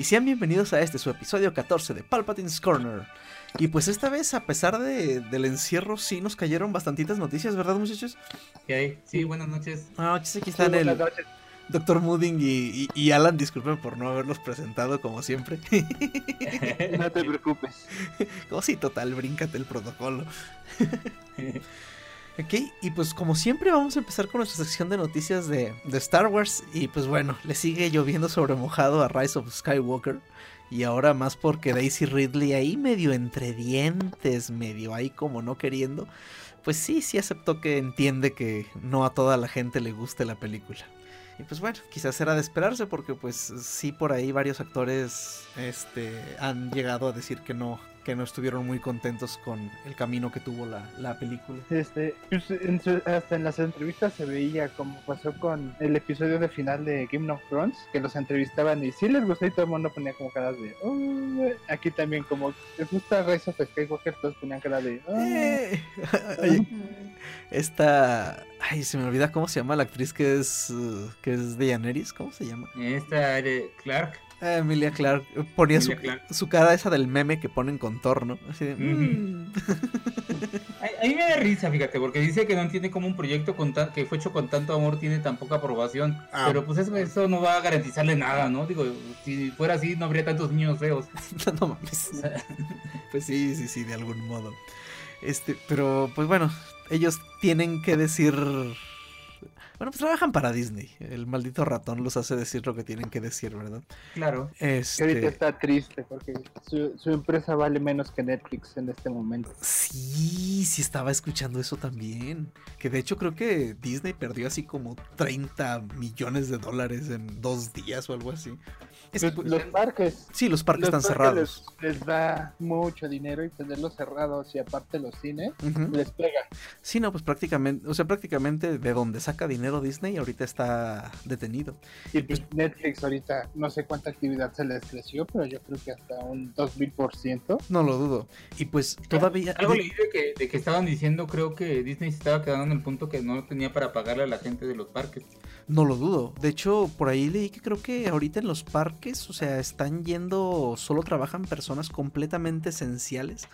Y sean bienvenidos a este su episodio 14 de Palpatine's Corner. Y pues esta vez, a pesar de, del encierro, sí nos cayeron bastantitas noticias, ¿verdad, muchachos? ¿Qué Sí, buenas noches. Ah, aquí están el Doctor Mooding y, y, Alan, disculpen por no haberlos presentado como siempre. no te preocupes. Como si total, bríncate el protocolo. Ok, y pues como siempre vamos a empezar con nuestra sección de noticias de, Star Wars. Y pues bueno, le sigue lloviendo sobre mojado a Rise of Skywalker. Y ahora más porque Daisy Ridley ahí medio entre dientes, medio ahí como no queriendo. Pues sí, sí aceptó que entiende que no a toda la gente le guste la película. Y pues bueno, quizás era de esperarse porque pues sí por ahí varios actores este, han llegado a decir que no, que no estuvieron muy contentos con el camino que tuvo la, la película. Este, pues, hasta en las entrevistas se veía como pasó con el episodio de final de Game of Thrones, que los entrevistaban y sí les gustó y todo el mundo ponía como caras de aquí también como les gusta Rise of Skywalker, todos ponían cara de eh. esta ay se me olvida cómo se llama la actriz que es que es Daenerys, ¿cómo se llama? Esta Clark Ah, Emilia Clark ponía su, su, cara esa del meme que ponen contorno. Así de, mm". a, mí me da risa, fíjate, porque dice que no entiende cómo un proyecto con que fue hecho con tanto amor tiene tan poca aprobación. Ah. Pero pues eso, no va a garantizarle nada, ¿no? Digo, si fuera así no habría tantos niños feos. no mames. pues sí, sí, sí, de algún modo. Este, pero pues bueno, ellos tienen que decir bueno, pues trabajan para Disney. El maldito ratón los hace decir lo que tienen que decir, ¿verdad? Claro. Este... ahorita está triste porque su, empresa vale menos que Netflix en este momento. Sí, sí estaba escuchando eso también. Que de hecho creo que Disney perdió así como 30 millones de dólares en dos días o algo así. Los, parques. Sí, los parques están cerrados. Les, da mucho dinero y tenerlos cerrados y aparte los cines les pega. Sí, no, pues prácticamente, o sea, prácticamente de donde saca dinero Disney ahorita está detenido. Y pues Netflix ahorita no sé cuánta actividad se les creció, pero yo creo que hasta un 2000%. No lo dudo. Y pues todavía... Algo leí de que, de que estaban diciendo, creo que Disney se estaba quedando en el punto que no tenía para pagarle a la gente de los parques. No lo dudo. De hecho, por ahí leí que creo que ahorita en los parques, o sea, están yendo, solo trabajan personas completamente esenciales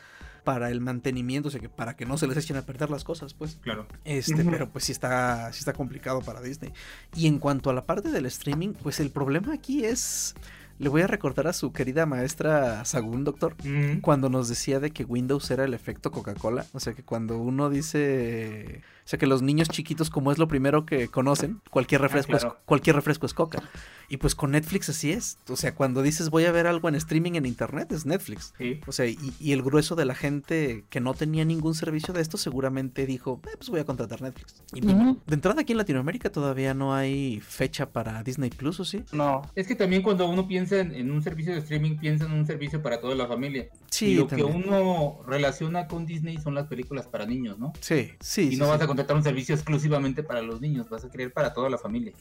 para el mantenimiento, o sea, que para que no se les echen a perder las cosas, pues. Claro. Este, pero pues sí está, sí está complicado para Disney. Y en cuanto a la parte del streaming, pues el problema aquí es le voy a recordar a su querida maestra Sagún, doctor, cuando nos decía de que Windows era el efecto Coca-Cola. O sea, que cuando uno dice. O sea, que los niños chiquitos, como es lo primero que conocen, cualquier ah, refresco, es, cualquier refresco es Coca. Y pues con Netflix así es. O sea, cuando dices voy a ver algo en streaming en internet, es Netflix. O sea, y, el grueso de la gente que no tenía ningún servicio de esto seguramente dijo, eh, pues voy a contratar Netflix. Y pues, de entrada aquí en Latinoamérica todavía no hay fecha para Disney Plus, ¿o sí? No. Es que también cuando uno piensa en, un servicio de streaming, piensa en un servicio para toda la familia. Sí, y lo que uno relaciona con Disney son las películas para niños, ¿no? Sí, sí. Y no vas a contratar un servicio exclusivamente para los niños, vas a querer para toda la familia.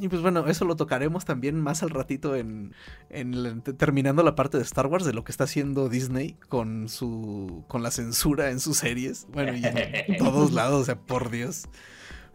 Y pues bueno, eso lo tocaremos también más al ratito en, en, terminando la parte de Star Wars de lo que está haciendo Disney con su con la censura en sus series. Bueno, y en todos lados, o sea, por Dios.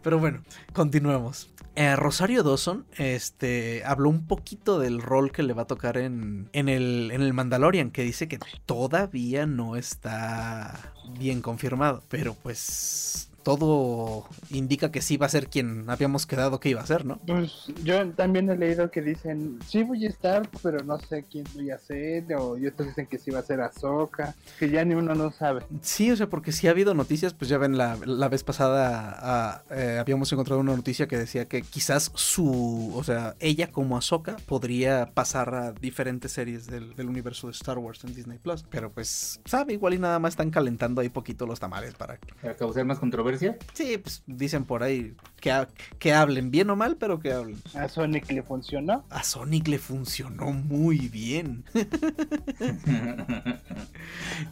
Pero bueno, continuemos. Eh, Rosario Dawson este, habló un poquito del rol que le va a tocar en, en, el, en el Mandalorian, que dice que todavía no está bien confirmado. Pero pues todo indica que sí va a ser quien habíamos quedado que iba a ser, ¿no? Pues yo también he leído que dicen, sí voy a estar, pero no sé quién voy a ser, o y otros dicen que sí va a ser Ahsoka, que ya ni uno no sabe. Sí, o sea, porque sí ha habido noticias, pues ya ven, la, la vez pasada eh, habíamos encontrado una noticia que decía que quizás su, o sea, ella como Ahsoka podría pasar a diferentes series del, universo de Star Wars en Disney Plus, pero pues, sabe, igual y nada más están calentando ahí poquito los tamales para... Para causar más controversia Sí, pues dicen por ahí. que, que hablen, bien o mal, pero que hablen. A Sonic le funcionó. A Sonic le funcionó muy bien.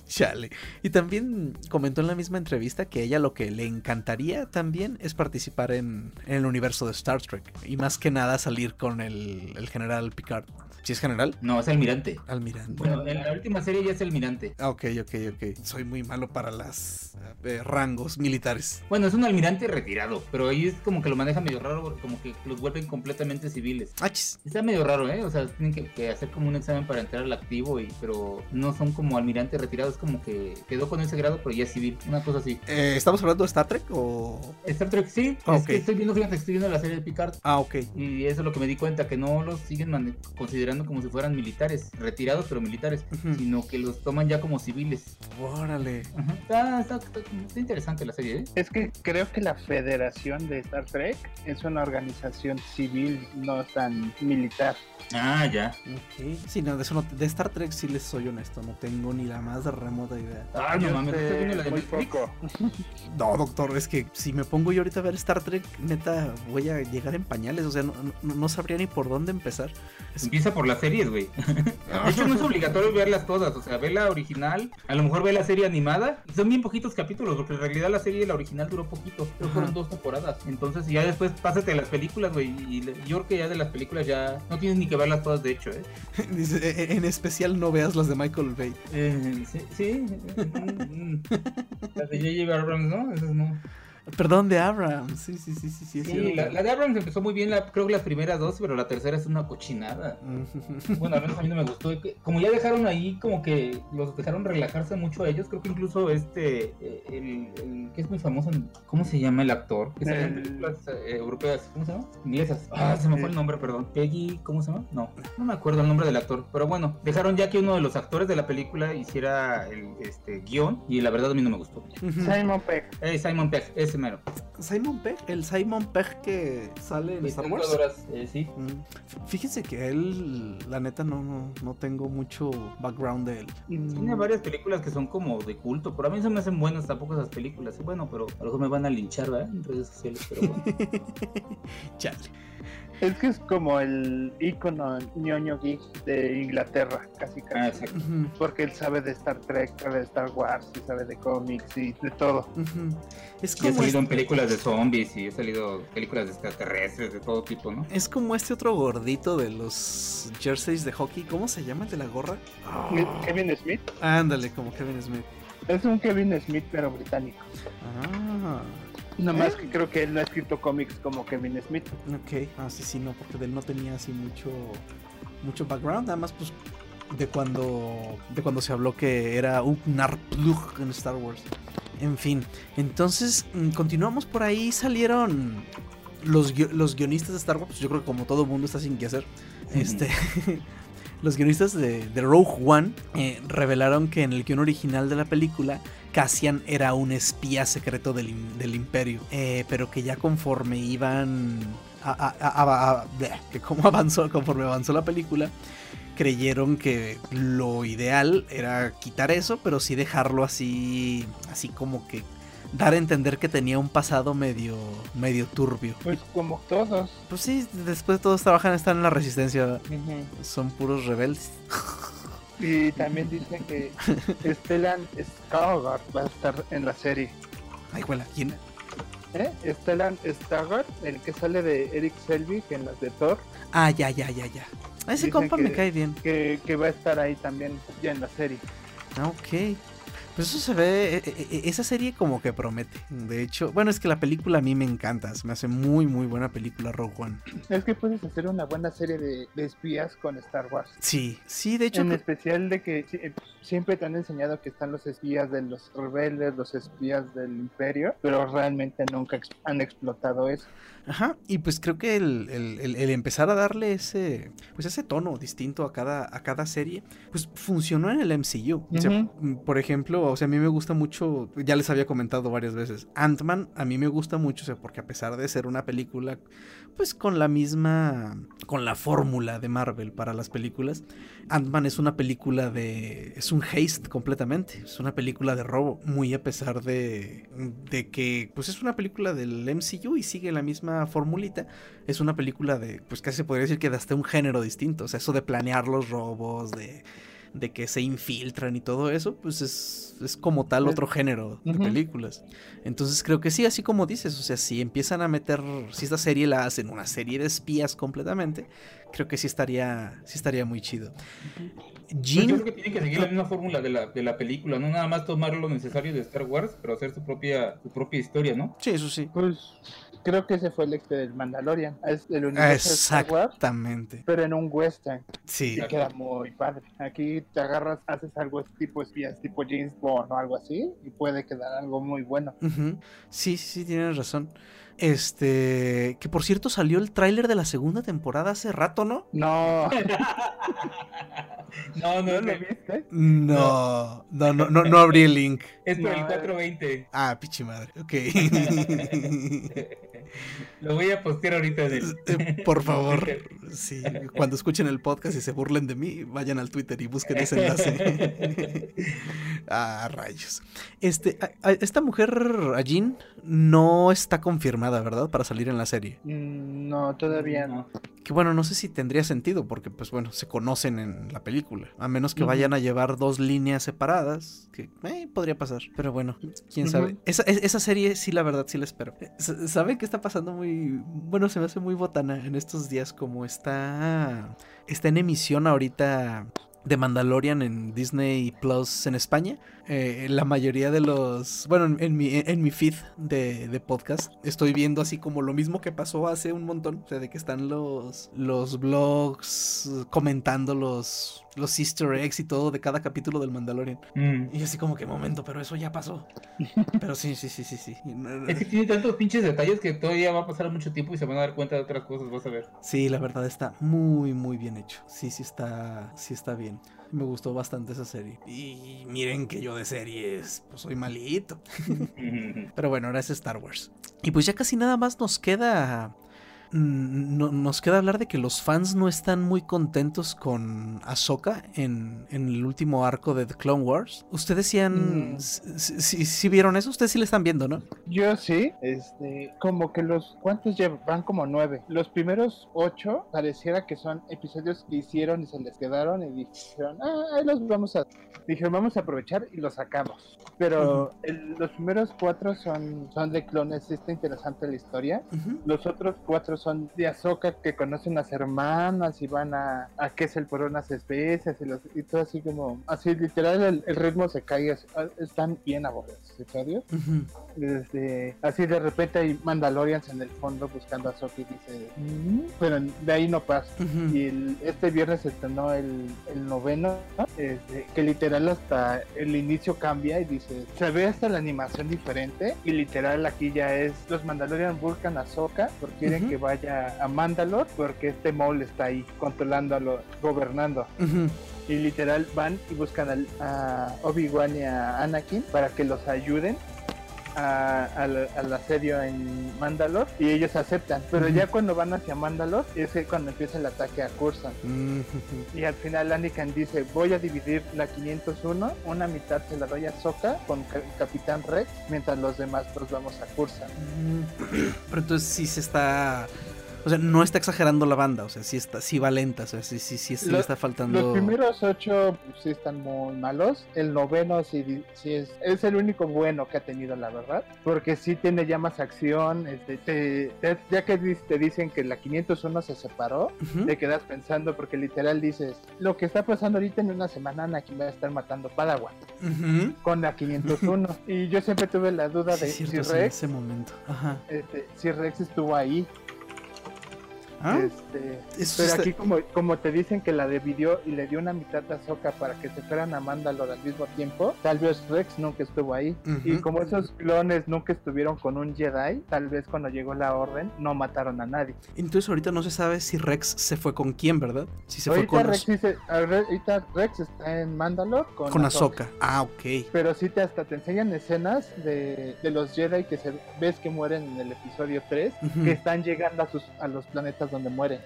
Chale. Y también comentó en la misma entrevista que ella lo que le encantaría también es participar en, el universo de Star Trek. Y más que nada salir con el, el general Picard. ¿Sí es general? No, es almirante. Almirante. Bueno, en la última serie ya es almirante. Ah, ok, ok, ok. Soy muy malo para las eh, rangos militares. Bueno, es un almirante retirado, pero ahí es como que lo maneja medio raro como que los vuelven completamente civiles. Ah, Está medio raro, ¿eh? O sea, tienen que, hacer como un examen para entrar al activo, y pero no son como almirante retirado, es como que quedó con ese grado, pero ya es civil, una cosa así. Eh, ¿Estamos hablando de Star Trek o...? Star Trek, sí. Ah, es que estoy viendo, fíjate, estoy viendo la serie de Picard. Ah, ok. Y eso es lo que me di cuenta, que no los siguen considerando como si fueran militares, retirados pero militares, sino que los toman ya como civiles. Órale. está, está, interesante la serie, ¿eh? Es que creo que la Federación de Star Trek es una organización civil, no tan militar. Ah, ya. Ok. Sí, no, de, eso de Star Trek sí les soy honesto, no tengo ni la más remota idea. Ah, no mames, la de muy poco. no, doctor, es que si me pongo yo ahorita a ver Star Trek, neta, voy a llegar en pañales, o sea, no, no sabría ni por dónde empezar. Empieza por las series, güey. de hecho, no es obligatorio verlas todas, o sea, ve la original, a lo mejor ve la serie animada, son bien poquitos capítulos, porque en realidad la serie, la original duró poquito, pero fueron dos temporadas. Entonces, ya después pásate a las películas, güey, y yo creo que ya de las películas ya no tienes ni que verlas todas, de hecho, ¿eh? Dice, e, e, en especial no veas las de Michael Bay. Eh, sí, sí. Mm, mm. las de J.J. Abrams, ¿no? Esas no. Perdón, de Abrams. Sí, sí, sí, sí. Sí, sí la, de Abrams empezó muy bien, la, creo que las primeras dos, pero la tercera es una cochinada. bueno, al menos a mí no me gustó. Como ya dejaron ahí, como que los dejaron relajarse mucho a ellos, creo que incluso este, eh, el, que es muy famoso, ¿cómo se llama el actor? Que sale en películas eh, europeas, ¿cómo se llama? Inglesas. Ah, se me fue el nombre, perdón. Peggy, ¿cómo se llama? No, no me acuerdo el nombre del actor. Pero bueno, dejaron ya que uno de los actores de la película hiciera el este, guion y la verdad a mí no me gustó. Simon Pegg. Eh, Simon Pegg, ese Simon Pegg, el Simon Pegg que sale en Star Wars. Eh, sí. Mm. Fíjense que él, la neta, no, no, tengo mucho background de él. Tiene varias películas que son como de culto, pero a mí se me hacen buenas tampoco esas películas. Bueno, pero a lo mejor me van a linchar, ¿verdad? En redes sociales, pero bueno. Chale. Es que es como el icono ñoño geek de Inglaterra, casi casi. Ah, Porque él sabe de Star Trek, sabe de Star Wars, y sabe de cómics y de todo. Es como he salido en películas de zombies y he salido películas de extraterrestres, de todo tipo, ¿no? Es como este otro gordito de los jerseys de hockey. ¿Cómo se llama el de la gorra? Kevin Smith. Ándale, como Kevin Smith. Es un Kevin Smith, pero británico. Ah. Nada más que creo que él no ha escrito cómics como Kevin Smith. Ok, ah, sí, sí, no, porque de él no tenía así mucho, mucho background, nada más pues de cuando, de cuando se habló que era un Narplug en Star Wars. En fin, entonces mm, continuamos por ahí, salieron los, los guionistas de Star Wars, yo creo que como todo mundo está sin que hacer, este... los guionistas de, Rogue One eh, revelaron que en el guion original de la película Cassian era un espía secreto del, imperio, eh, pero que ya conforme iban a, que como avanzó, conforme avanzó la película, creyeron que lo ideal era quitar eso, pero sí dejarlo así, así como que dar a entender que tenía un pasado medio, medio turbio. Pues como todos. Pues sí, después todos trabajan, están en la resistencia. Son puros rebeldes. Y también dicen que Stellan Skarsgård va a estar en la serie. Ay, ¿cuál? ¿Quién? ¿Eh? Stellan Skarsgård, el que sale de Eric Selvig en las de Thor. Ah, ya, ya, ya, ya. ese compa me cae bien. Que, que va a estar ahí también ya en la serie. Ah, ok. Pues eso se ve, e, e, e, esa serie como que promete. De hecho, bueno, es que la película a mí me encanta, me hace muy, muy buena película Rogue One. Es que puedes hacer una buena serie de, espías con Star Wars. Sí, sí, de hecho. En especial de que eh, siempre te han enseñado que están los espías de los rebeldes, los espías del imperio, pero realmente nunca han explotado eso. Ajá, y pues creo que el, empezar a darle ese, pues ese tono distinto a cada, a cada serie, pues funcionó en el MCU. por ejemplo, o sea, a mí me gusta mucho, ya les había comentado varias veces, Ant-Man a mí me gusta mucho, o sea, porque a pesar de ser una película, pues con la misma, con la fórmula de Marvel para las películas, Ant-Man es una película de, es un haste completamente, es una película de robo, muy a pesar de, de que, pues es una película del MCU y sigue la misma formulita, es una película de, pues casi podría decir que de hasta un género distinto, o sea, eso de planear los robos, de de que se infiltran y todo eso, pues es, es como tal otro género de películas. Entonces creo que sí, así como dices, o sea, si empiezan a meter, si esta serie la hacen una serie de espías completamente, creo que sí estaría, sí estaría muy chido. Pues yo creo que tiene que seguir la misma fórmula de la, de la película, no nada más tomar lo necesario de Star Wars, pero hacer su propia, su propia historia, ¿no? Sí, eso sí. Pues creo que ese fue el éxito del Mandalorian. Es el universo Exactamente. pero en un western. Sí. Y queda muy padre. Aquí te agarras, haces algo tipo espías, tipo James Bond o algo así, y puede quedar algo muy bueno. Sí, sí, tienes razón. Este, que por cierto salió el tráiler de la segunda temporada hace rato, ¿no? No. no, no, lo viste. No, no, no, no, no abrí el link. Es por el 420. Ah, pichi madre. Ok. Lo voy a postear ahorita en el... Eh, por favor, sí, cuando escuchen el podcast y se burlen de mí, vayan al Twitter y busquen ese enlace. ah, rayos. Este, esta mujer, Jean, no está confirmada, ¿verdad? Para salir en la serie. Mm, no, todavía no. Que bueno, no sé si tendría sentido, porque pues bueno, se conocen en la película. A menos que vayan a llevar dos líneas separadas, que eh, podría pasar. Pero bueno, quién sabe. Esa, esa, serie sí, la verdad, sí la espero. ¿Saben qué está pasando muy... Bueno, se me hace muy botana en estos días como está... Está en emisión ahorita de Mandalorian en Disney Plus en España. Eh, la mayoría de los, bueno, en, mi, en mi feed de, de, podcast estoy viendo así como lo mismo que pasó hace un montón, o sea, de que están los, los blogs comentando los, los easter eggs y todo de cada capítulo del Mandalorian. Mm. Y así como que momento, pero eso ya pasó. pero sí, sí, sí, sí, sí. Es que tiene tantos pinches detalles que todavía va a pasar mucho tiempo y se van a dar cuenta de otras cosas, vas a ver. Sí, la verdad está muy, muy bien hecho. Sí, sí está, sí está bien. Me gustó bastante esa serie. Y miren que yo de series, pues soy malito. Pero bueno, ahora es Star Wars. Y pues ya casi nada más nos queda no, nos queda hablar de que los fans no están muy contentos con Ahsoka en, el último arco de The Clone Wars. ¿Ustedes sí han... Mm. Si, vieron eso? Ustedes sí le están viendo, ¿no? Yo sí. Este, como que los... ¿Cuántos llevan? Van como nueve. Los primeros ocho pareciera que son episodios que hicieron y se les quedaron y dijeron, ah, ahí los vamos a... Dijeron, vamos a aprovechar y los sacamos. Pero los primeros cuatro son, son de clones. Está interesante la historia. Los otros cuatro son de Azoka que conocen las hermanas y van a, a qué es el por unas especies y, los, y todo así como, así literal el, ritmo se cae, están bien aburridos, ¿sabes? Desde, así de repente hay Mandalorians en el fondo buscando a Ahsoka y dice, mm", pero de ahí no pasa. Y este viernes se estrenó el, el noveno, este, que literal hasta el inicio cambia y dice, se ve hasta la animación diferente y literal aquí ya es, los Mandalorians buscan a Ahsoka porque quieren que vaya a Mandalor porque este Maul está ahí controlándolo, gobernando. Y literal van y buscan a Obi-Wan y a Anakin para que los ayuden al asedio en Mandalor y ellos aceptan. Pero ya cuando van hacia Mandalor es cuando empieza el ataque a Cursan. Y al final Anakin dice, voy a dividir la 501, una mitad se la doy a Soka con Capitán Rex, mientras los demás pues vamos a Cursan. Pero entonces sí se está o sea, no está exagerando la banda, o sea, sí está, sí va lenta, o sea, sí, sí, sí, sí le está faltando. Los primeros ocho pues, sí están muy malos. El noveno sí, sí es, es el único bueno que ha tenido, la verdad. Porque sí tiene ya más acción. Este, ya que te dicen que la 501 se separó, te quedas pensando, porque literal dices, lo que está pasando ahorita en una semana, aquí va a estar matando Padawan. Con la 501. y yo siempre tuve la duda de si Rex. ese momento. Este, si Rex estuvo ahí Ah, este, pero aquí como, como te dicen que la dividió y le dio una mitad de Ahsoka para que se fueran a Mandalore al mismo tiempo, tal vez Rex nunca estuvo ahí. Y como esos clones nunca estuvieron con un Jedi, tal vez cuando llegó la orden no mataron a nadie. Entonces ahorita no se sabe si Rex se fue con quién, ¿verdad? Si se fue con Rex, dice, ahorita Rex está en Mandalore con, con Ahsoka. Ah, ok. Pero sí te hasta te enseñan escenas de, de los Jedi que se ves que mueren en el episodio 3, que están llegando a, sus, a los planetas donde mueren.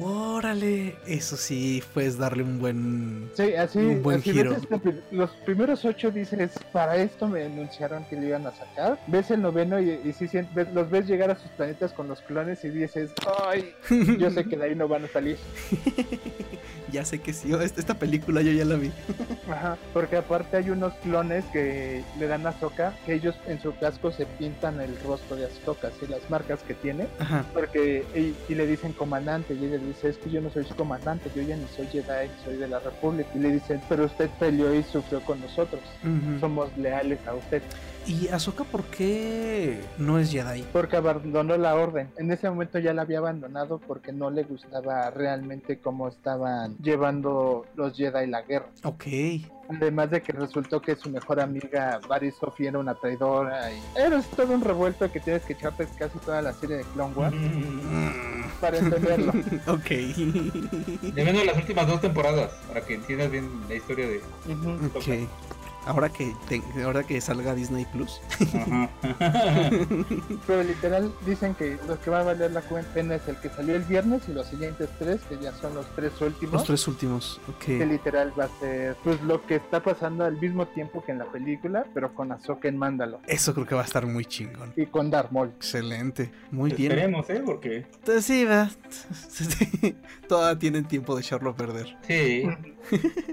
Órale, eso sí, puedes darle un buen, sí, así, un buen giro. Este los primeros ocho dices, para esto me anunciaron que lo iban a sacar. Ves el noveno y, y sí, los ves llegar a sus planetas con los clones y dices, ay, yo sé que de ahí no van a salir. ya sé que sí, esta película yo ya la vi. Ajá, porque aparte hay unos clones que le dan a Azoka, que ellos en su casco se pintan el rostro de Azoka, y las marcas que tiene, Ajá. porque y, le dicen comandante y ella dice, es que yo no soy su comandante, yo ya ni soy Jedi, soy de la República. Y le dicen, pero usted peleó y sufrió con nosotros, somos leales a usted. ¿Y Ahsoka por qué no es Jedi? Porque abandonó la orden. En ese momento ya la había abandonado porque no le gustaba realmente cómo estaban llevando los Jedi la guerra. Ok. Además de que resultó que su mejor amiga Barry Sophie era una traidora y era todo un revuelto que tienes que echarte casi toda la serie de Clone Wars mm. para entenderlo. ok. De las últimas dos temporadas para que entiendas bien la historia de. Ok. Ahora que ahora que salga Disney Plus. Pero literal dicen que lo que va a valer la cuenta es el que salió el viernes y los siguientes tres, que ya son los tres últimos. Los tres últimos, ok. Que literal va a ser pues lo que está pasando al mismo tiempo que en la película, pero con Ahsoka en Mándalo. Eso creo que va a estar muy chingón. Y con Darth Maul. Excelente, muy bien. Esperemos, ¿eh? Porque... Sí, va. Toda tienen tiempo de echarlo a perder. Sí.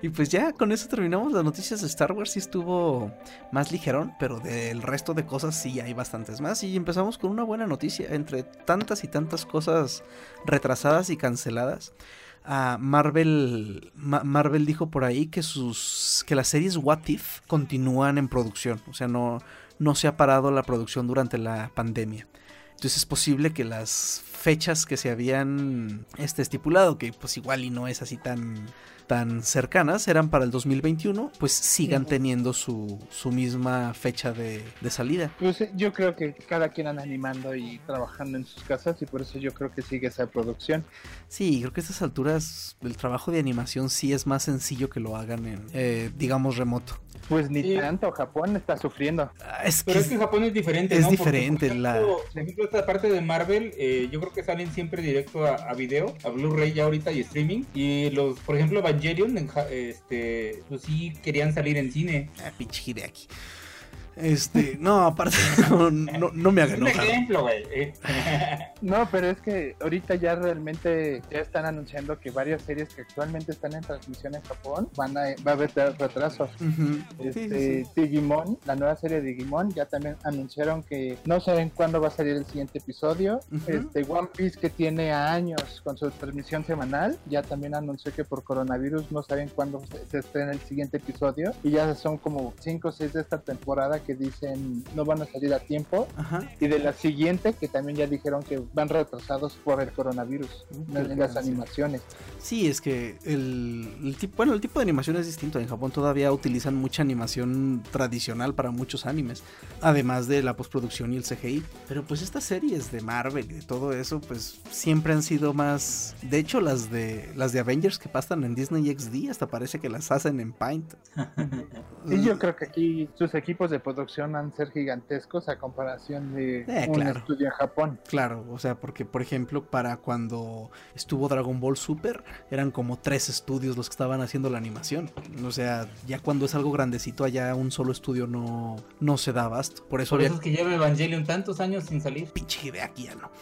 Y pues ya con eso terminamos las noticias de Star Wars. Sí estuvo más ligerón, pero del resto de cosas sí hay bastantes más. Y empezamos con una buena noticia. Entre tantas y tantas cosas retrasadas y canceladas. Uh, Marvel, Marvel dijo por ahí que sus que las series What If continúan en producción, o sea, no, no se ha parado la producción durante la pandemia. Entonces es posible que las fechas que se habían este, estipulado, que pues igual y no es así tan tan cercanas eran para el 2021, pues sigan teniendo su, su misma fecha de, salida. Pues yo creo que cada quien anda animando y trabajando en sus casas y por eso yo creo que sigue esa producción. Sí, creo que a estas alturas el trabajo de animación sí es más sencillo que lo hagan en, eh, digamos, remoto. Pues ni tanto, Japón está sufriendo. Ah, Pero es que Japón es diferente, Es diferente. por, ejemplo, la... ejemplo, esta parte de Marvel, eh, yo creo que salen siempre directo a, video, a Blu-ray ya ahorita y streaming. Y los, por ejemplo, Evangelion, este, pues sí querían salir en cine. Ah, pinche aquí. Este, no, aparte, no, no, me haga enojar. ejemplo, güey. no, pero es que ahorita ya realmente ya están anunciando que varias series que actualmente están en transmisión en Japón van a, va a haber retrasos. este, Digimon, la nueva serie de Digimon, ya también anunciaron que no saben cuándo va a salir el siguiente episodio. Este, One Piece que tiene años con su transmisión semanal, ya también anunció que por coronavirus no saben cuándo se, se estrena el siguiente episodio. Y ya son como 5 o 6 de esta temporada que dicen no van a salir a tiempo. Y de la siguiente que también ya dijeron que van retrasados por el coronavirus en, las animaciones. Sí, es que el, tipo, bueno, el tipo de animación es distinto. En Japón todavía utilizan mucha animación tradicional para muchos animes, además de la postproducción y el CGI. Pero pues estas series de Marvel y de todo eso, pues siempre han sido más. De hecho, las de las de Avengers que pasan en Disney XD hasta parece que las hacen en Paint. y yo creo que aquí sus equipos de producción han ser gigantescos a comparación de eh, un estudio en Japón. Claro, o sea, porque por ejemplo, para cuando estuvo Dragon Ball Super, eran como tres estudios los que estaban haciendo la animación. O sea, ya cuando es algo grandecito, allá un solo estudio no, no se da abasto. Por eso, por eso es que lleva Evangelion tantos años sin salir. Pinche de aquí ya no.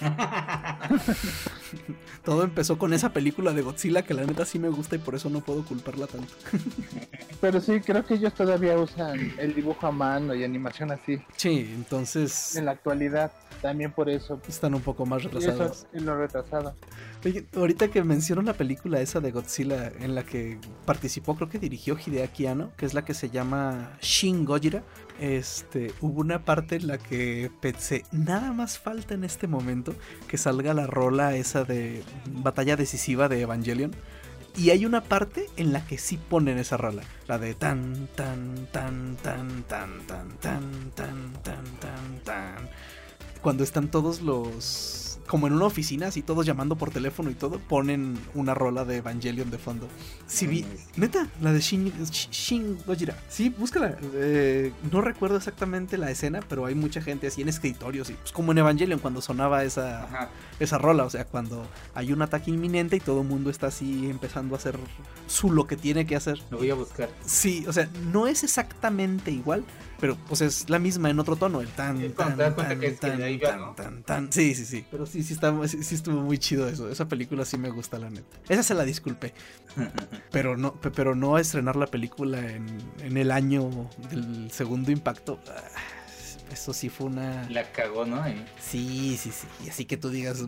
Todo empezó con esa película de Godzilla que la neta sí me gusta y por eso no puedo culparla tanto. Pero sí, creo que ellos todavía usan el dibujo a mano y animación así. Sí, entonces. En la actualidad, también por eso. Están un poco más retrasados. Y lo retrasado. ahorita que menciono la película esa de Godzilla en la que participó, creo que dirigió Hideaki Anno, que es la que se llama Shin Gojira. Este, hubo una parte en la que pensé, nada más falta en este momento que salga la rola esa de batalla decisiva de Evangelion y hay una parte en la que sí ponen esa rola. La de tan, tan, tan, tan, tan, tan, tan, tan, tan, tan, tan. Cuando están todos los como en una oficina, así todos llamando por teléfono y todo, ponen una rola de Evangelion de fondo. Sí, vi, neta, la de Shin, Shin Gojira. Sí, búscala. Eh, no recuerdo exactamente la escena, pero hay mucha gente así en escritorios, y, pues como en Evangelion cuando sonaba esa, esa rola, o sea, cuando hay un ataque inminente y todo el mundo está así empezando a hacer su lo que tiene que hacer. Lo voy a buscar. Sí, o sea, no es exactamente igual, pero pues es la misma en otro tono, el tan, tan, tan, tan, tan, tan, Sí, sí, sí. Pero sí, sí, está, sí, estuvo muy chido eso. Esa película sí me gusta, la neta. Esa se la disculpe. pero no, pero no estrenar la película en, en el año del segundo impacto. Eso sí fue una. La cagó, ¿no? Sí, sí, sí. Así que tú digas,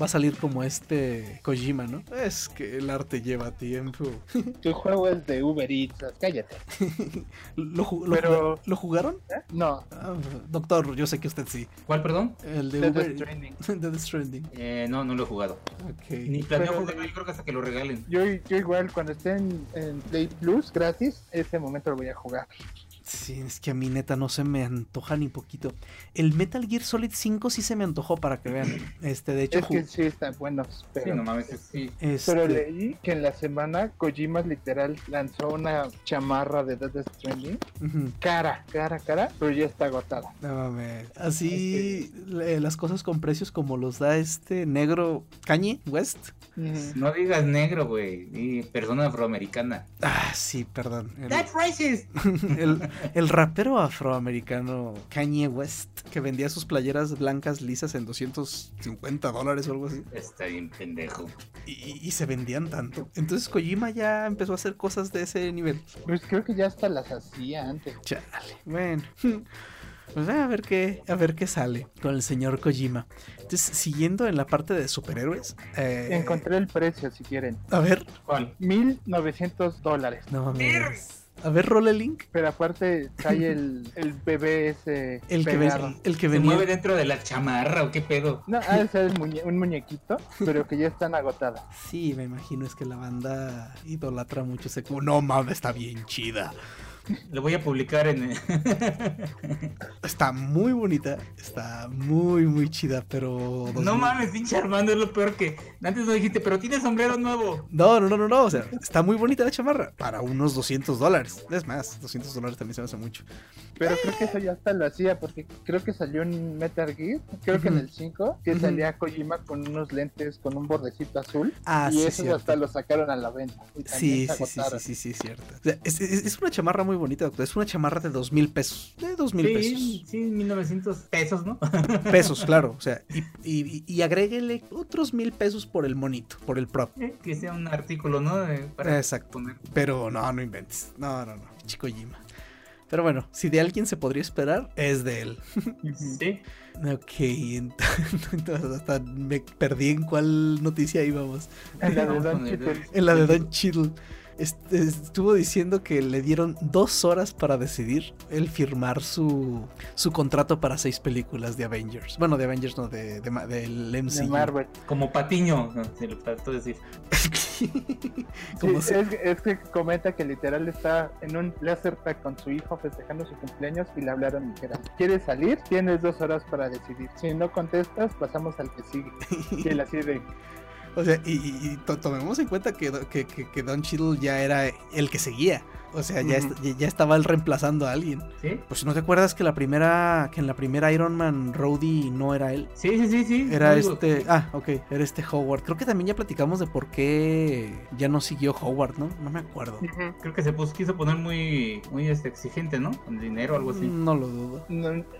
va a salir como este Kojima, ¿no? Es que el arte lleva tiempo. Tu juego es de Uber Eats, cállate. ¿Lo, Pero... ¿lo jugaron? ¿Eh? No. Ah, doctor, yo sé que usted sí. ¿Cuál, perdón? El de Uber Stranding. The Stranding. Eh, no, no lo he jugado. Okay. Ni planeo jugarlo, yo creo que hasta que lo regalen. Yo, yo igual, cuando esté en, en Play Plus gratis, ese momento lo voy a jugar. Sí, es que a mí neta no se me antoja ni poquito. El Metal Gear Solid 5 sí se me antojó para que vean. Este, de hecho, es que sí está bueno. Pero, no mames, sí. Este pero leí que en la semana Kojima literal lanzó una chamarra de Death Stranding. Cara, cara, cara, pero ya está agotada. No mames. Así las cosas con precios como los da este negro Kanye West. No digas negro, güey. Persona afroamericana. Ah, sí, perdón. That's racist. el, el rapero afroamericano Kanye West, que vendía sus playeras blancas lisas en 250 dólares o algo así. Está bien pendejo. Y, se vendían tanto. Entonces Kojima ya empezó a hacer cosas de ese nivel. Pues creo que ya hasta las hacía antes. Chale, bueno. Pues a ver qué, a ver qué sale con el señor Kojima. Entonces, siguiendo en la parte de superhéroes. Eh, Encontré el precio si quieren. A ver. ¿Cuál? 1900 dólares. No mames. A ver, rola el link. Pero aparte hay el, el bebé ese. El que, el que venía. ¿Se mueve dentro de la chamarra o qué pedo? No, ah, ese es un muñequito, pero que ya están agotadas. Sí, me imagino, es que la banda idolatra mucho ese. No mames, está bien chida. Lo voy a publicar en. está muy bonita, está muy, muy chida, pero. No mames, pinche Armando, es lo peor que. Antes no dijiste, pero tiene sombrero nuevo. No, no, no, no, no. O sea, está muy bonita la chamarra. Para unos 200 dólares. Es más, 200 dólares también se me hace mucho. Pero creo que eso ya hasta lo hacía, porque creo que salió en Metal Gear, creo que en el 5, que salía Kojima con unos lentes con un bordecito azul. Ah, y eso hasta lo sacaron a la venta. Sí, sí, sí, sí, sí, es cierto. es, es, una chamarra muy bonita, doctor. Es una chamarra de dos mil pesos. De dos mil pesos. Sí, 1900 pesos, ¿no? pesos, claro. O sea, y, y, y, agréguele otros mil pesos por el monito, por el prop. que sea un artículo, ¿no? Exacto. Pero no, no inventes. No, no, no. Chico Jima. Pero bueno, si de alguien se podría esperar, es de él. Sí. ok, entonces hasta me perdí en cuál noticia íbamos. En la de Don Cheadle. En la de Don Cheadle estuvo diciendo que le dieron dos horas para decidir el firmar su, su contrato para seis películas de Avengers. Bueno, de Avengers no, de, del MCU. Marvel. Como Patiño, si lo puedo decir. es, que comenta que literal está en un laser tag con su hijo festejando su cumpleaños y le hablaron y dijeron, ¿quieres salir? Tienes dos horas para decidir. Si no contestas, pasamos al que sigue. y él así de... O sea, y, tomemos en cuenta que, que, que, Don Cheadle ya era el que seguía. O sea, ya, ya estaba él reemplazando a alguien. ¿Sí? Pues no te acuerdas que la primera que en la primera Iron Man Rhodey no era él. Sí, sí, sí, sí. Era este, ah, ok, era este Howard. Creo que también ya platicamos de por qué ya no siguió Howard, ¿no? No me acuerdo. Creo que se quiso poner muy muy este, exigente, ¿no? Con dinero o algo así. No lo dudo.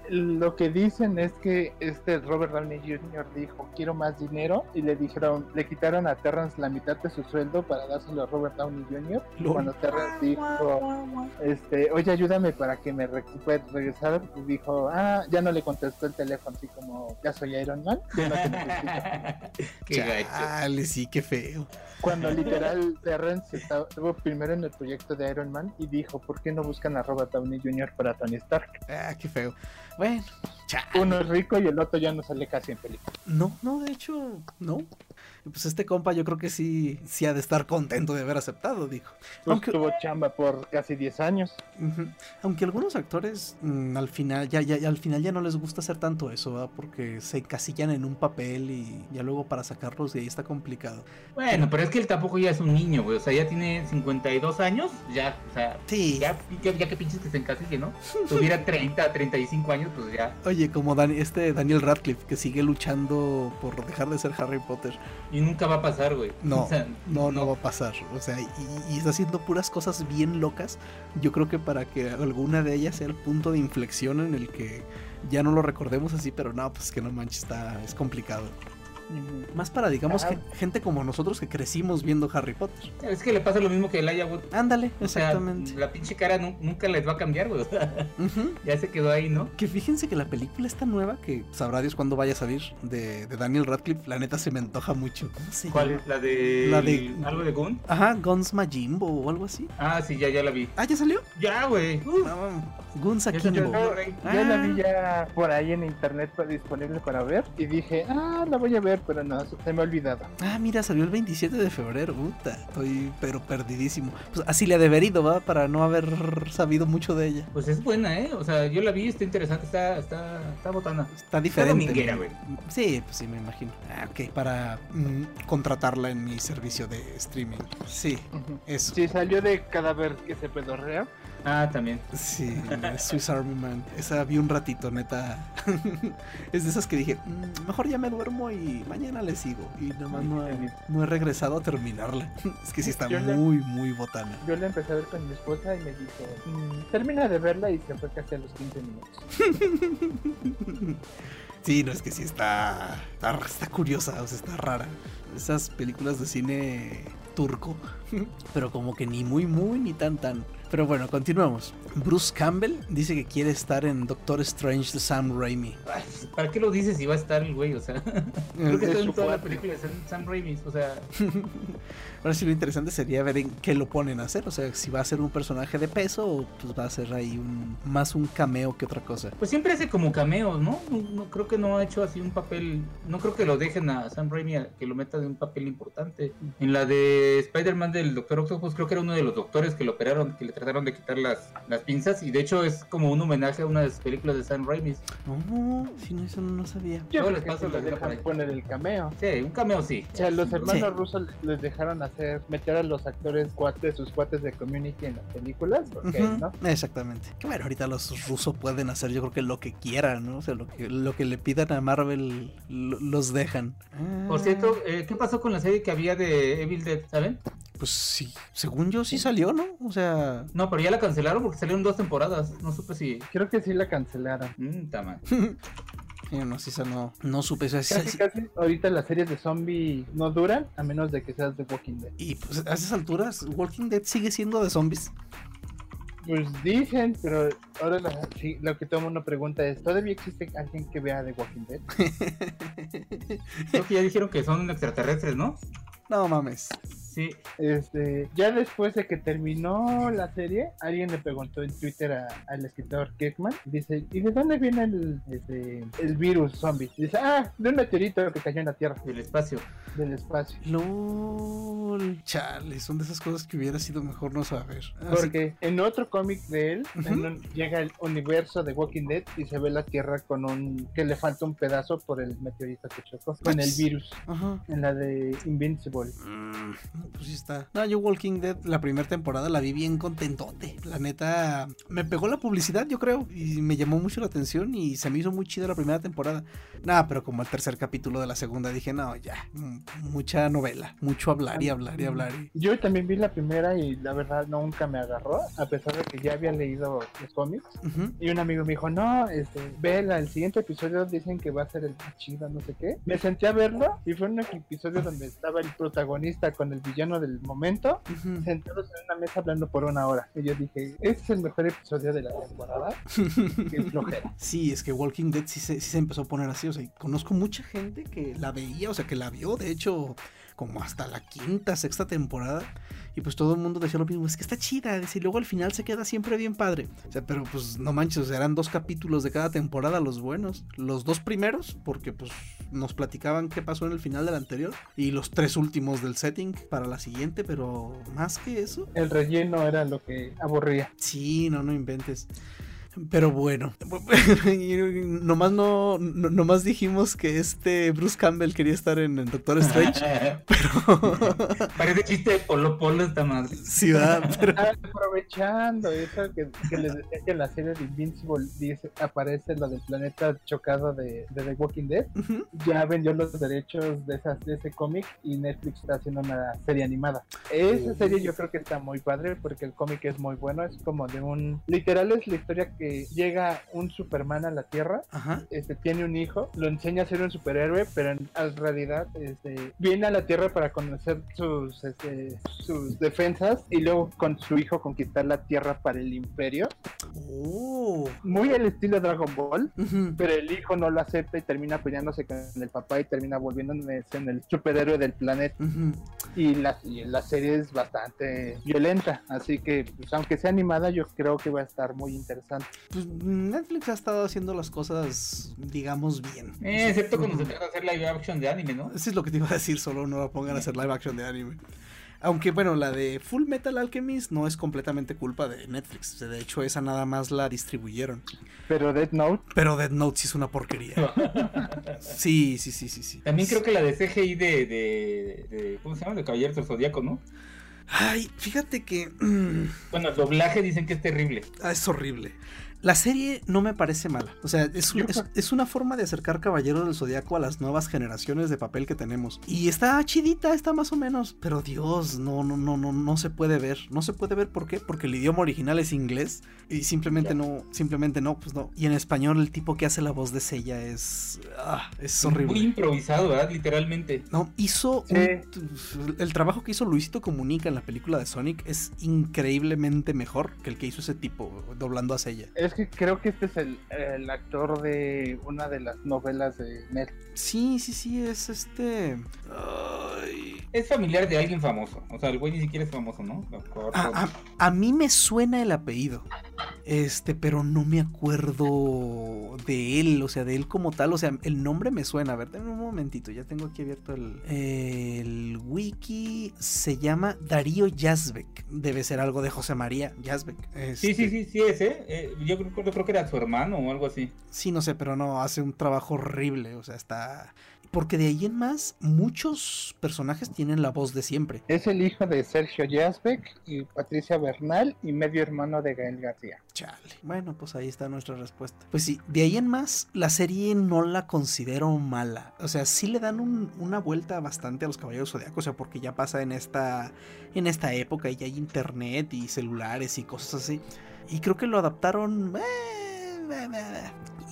lo que dicen es que este Robert Downey Jr. dijo, "Quiero más dinero" y le dijeron, le quitaron a Terrence la mitad de su sueldo para dárselo a Robert Downey Jr. Cuando Terrence dijo dijo, este, oye, ayúdame para que me recupere, regresar. Y dijo, ah, ya no le contestó el teléfono, así como, ya soy Iron Man. qué gacho. sí, qué feo. Cuando literal Terrence estuvo primero en el proyecto de Iron Man y dijo, ¿por qué no buscan a Robert Downey Jr. para Tony Stark? Ah, qué feo. Bueno, uno es rico y el otro ya no sale casi en película. No, no, de hecho, no. Pues este compa yo creo que sí, sí ha de estar contento de haber aceptado, dijo. Pues Aunque tuvo chamba por casi 10 años. Aunque algunos actores mm, al final ya, ya, al final ya no les gusta hacer tanto eso, porque se encasillan en un papel y ya luego para sacarlos de ahí está complicado. Bueno, pero es que él tampoco ya es un niño, güey. O sea, ya tiene 52 años, ya, o sea, sí. ya, ya, que pinches que se encasille, ¿no? Tuviera 30, 35 años, pues ya. Oye, como este Daniel Radcliffe, que sigue luchando por dejar de ser Harry Potter. Y nunca va a pasar, güey. No, no, no, va a pasar. O sea, y, está haciendo puras cosas bien locas. Yo creo que para que alguna de ellas sea el punto de inflexión en el que ya no lo recordemos así, pero no, pues que no manches, está, es complicado. Más para, digamos, gente como nosotros que crecimos viendo Harry Potter. Es que le pasa lo mismo que el Aya Ándale, exactamente. la pinche cara nunca les va a cambiar, güey. Ya se quedó ahí, ¿no? Que fíjense que la película está nueva, que sabrá Dios cuándo vaya a salir, de, Daniel Radcliffe, la neta se me antoja mucho. ¿Cuál es? ¿La de... La de... ¿Algo de Gun? Ajá, Guns Majimbo o algo así. Ah, sí, ya, ya la vi. Ah, ¿ya salió? Ya, güey. Guns Akimbo. Yo, la vi ya por ahí en internet disponible para ver y dije, ah, la voy a ver pero no, se me ha olvidado. Ah, mira, salió el 27 de febrero, puta, estoy pero perdidísimo. Pues así le ha deberido, ¿va? Para no haber sabido mucho de ella. Pues es buena, ¿eh? O sea, yo la vi, está interesante, está, está, está botana. Está diferente. Está güey. Sí, pues sí, me imagino. Ah, ok, para mm, contratarla en mi servicio de streaming. Sí, eso. Sí, salió de cadáver que se pedorrea. Ah, también. Sí, Swiss Army Man. Esa vi un ratito, neta. es de esas que dije, mm, mejor ya me duermo y mañana le sigo. Y nomás no he, no he regresado a terminarla. es que sí está muy, muy botana. Yo la empecé a ver con mi esposa y me dijo, mm, termina de verla y se fue casi a los 15 minutos. sí, no, es que sí está, está, está curiosa, o sea, está rara. Esas películas de cine turco, pero como que ni muy, muy, ni tan, tan. Pero bueno, continuamos. Bruce Campbell dice que quiere estar en Doctor Strange de Sam Raimi. ¿Para qué lo dices si va a estar el güey? O sea, creo que está en toda la película de Sam Raimi. O sea, ahora sí lo interesante sería ver en qué lo ponen a hacer. O sea, si va a ser un personaje de peso o pues va a ser ahí un más un cameo que otra cosa. Pues siempre hace como cameos, ¿no? No, creo que no ha hecho así un papel. No creo que lo dejen a Sam Raimi que lo meta de un papel importante. En la de Spider-Man del Doctor Octopus, creo que era uno de los doctores que lo operaron, que le trataron de quitar las, las pinzas y de hecho es como un homenaje a una de las películas de Sam Raimi. Oh, si no, eso no sabía. Yo les paso les dejan poner el cameo. Sí, un cameo sí. O sea, los hermanos rusos les dejaron hacer, meter a los actores cuates, sus cuates de community en las películas, ¿no? Exactamente. Que bueno, ahorita los rusos pueden hacer yo creo que lo que quieran, ¿no? O sea, lo que, lo que le pidan a Marvel los dejan. Por cierto, eh, ¿qué pasó con la serie que había de Evil Dead, ¿saben? Pues sí, según yo sí salió, ¿no? O sea... No, pero ya la cancelaron porque salieron dos temporadas. No supe si... Creo que sí la cancelaron. Mmm, está mal. no, si no, no supe. eso. casi, casi ahorita las series de zombie no duran a menos de que seas de Walking Dead. Y pues a esas alturas, Walking Dead sigue siendo de zombies. Pues dicen, pero ahora lo que todo el mundo pregunta es, ¿todavía existe alguien que vea The Walking Dead? Creo que ya dijeron que son extraterrestres, ¿no? No mames. Sí. Este, ya después de que terminó la serie, alguien le preguntó en Twitter al escritor Kirkman, dice, ¿y de dónde viene el, este, el virus zombie? Dice, ah, de un meteorito que cayó en la Tierra. Del espacio. Del espacio. LOL. Chale, son de esas cosas que hubiera sido mejor no saber. Porque en otro cómic de él, llega el universo de Walking Dead y se ve la Tierra con un, que le falta un pedazo por el meteorito que chocó, con el virus. En la de Invincible. Mm pues sí está. No, yo Walking Dead, la primera temporada la vi bien contentote. La neta, me pegó la publicidad, yo creo, y me llamó mucho la atención y se me hizo muy chida la primera temporada. Nada, pero como el tercer capítulo de la segunda dije, no, ya, mucha novela, mucho hablar y hablar y hablar. Yo también vi la primera y la verdad nunca me agarró, a pesar de que ya había leído los cómics. Y un amigo me dijo, no, este, vela, el siguiente episodio dicen que va a ser el más chido, no sé qué. Me senté a verlo y fue un episodio donde estaba el protagonista con el villano del momento, sentados en una mesa hablando por una hora. Y yo dije, este es el mejor episodio de la temporada. Qué flojera. Sí, es que Walking Dead sí se, sí se empezó a poner así. O sea, conozco mucha gente que la veía, o sea, que la vio, de hecho, como hasta la quinta, sexta temporada. Y pues todo el mundo decía lo mismo, es que está chida, y luego al final se queda siempre bien padre. O sea, pero pues no manches, eran dos capítulos de cada temporada los buenos. Los dos primeros, porque pues nos platicaban qué pasó en el final del anterior. Y los tres últimos del setting para la siguiente, pero más que eso. El relleno era lo que aburría. Sí, no, no inventes. Pero bueno, nomás no, nomás dijimos que este Bruce Campbell quería estar en, Doctor Strange, pero parece chiste de Polo Polo esta madre. Sí, pero... aprovechando eso que, les decía que en la serie de Invincible dice, aparece lo del planeta chocado de, de The Walking Dead, ya vendió los derechos de, esas, de ese cómic y Netflix está haciendo una serie animada. Esa serie yo creo que está muy padre porque el cómic es muy bueno, es como de un literal es la historia que llega un Superman a la Tierra, este tiene un hijo, lo enseña a ser un superhéroe, pero en, realidad este, viene a la Tierra para conocer sus, este, sus defensas y luego con su hijo conquistar la Tierra para el Imperio. Oh. Muy al estilo Dragon Ball, pero el hijo no lo acepta y termina peleándose con el papá y termina volviéndose en el superhéroe del planeta. y, la, y la serie es bastante violenta, así que pues, aunque sea animada yo creo que va a estar muy interesante pues Netflix ha estado haciendo las cosas, digamos, bien. Eh, excepto cuando se trata de hacer live action de anime, ¿no? Eso es lo que te iba a decir, solo no la pongan a hacer live action de anime. Aunque bueno, la de Full Metal Alchemist no es completamente culpa de Netflix. De hecho, esa nada más la distribuyeron. Pero Dead Note. Pero Dead Note sí es una porquería. sí, sí, sí, sí, sí. También creo que la de CGI de, de, ¿cómo se llama? De Caballero del Zodíaco, ¿no? Ay, fíjate que. Bueno, el doblaje dicen que es terrible. Ah, es horrible. La serie no me parece mala. O sea, es, es, una forma de acercar Caballero del Zodíaco a las nuevas generaciones de papel que tenemos. Y está chidita, está más o menos. Pero Dios, no, no, no, no, no se puede ver. No se puede ver, ¿por qué? Porque el idioma original es inglés. Y simplemente no, simplemente no, pues no. Y en español el tipo que hace la voz de Sella es. Ah, es horrible. Muy improvisado, ¿verdad? Literalmente. No, hizo. el trabajo que hizo Luisito Comunica en la película de Sonic es increíblemente mejor que el que hizo ese tipo doblando a Sella. Es creo que este es el, actor de una de las novelas de Netflix. Sí, sí, sí, es este. Es familiar de alguien famoso. O sea, el güey ni siquiera es famoso, ¿no? A, mí me suena el apellido. Este, pero no me acuerdo de él, o sea, de él como tal. O sea, el nombre me suena. A ver, denme un momentito, ya tengo aquí abierto el, el wiki. Se llama Darío Yazbek. Debe ser algo de José María Yazbek. Sí, sí, sí, sí, es, ¿eh? eh yo creo, que era su hermano o algo así. Sí, no sé, pero no, hace un trabajo horrible. O sea, está. Porque de ahí en más, muchos personajes tienen la voz de siempre. Es el hijo de Sergio Yazbek y Patricia Bernal y medio hermano de Gael García. Chale. Bueno, pues ahí está nuestra respuesta. Pues sí, de ahí en más, la serie no la considero mala. O sea, sí le dan una vuelta bastante a los Caballeros Zodiacos, o sea, porque ya pasa en esta, en esta época y ya hay internet y celulares y cosas así. Y creo que lo adaptaron. Eh,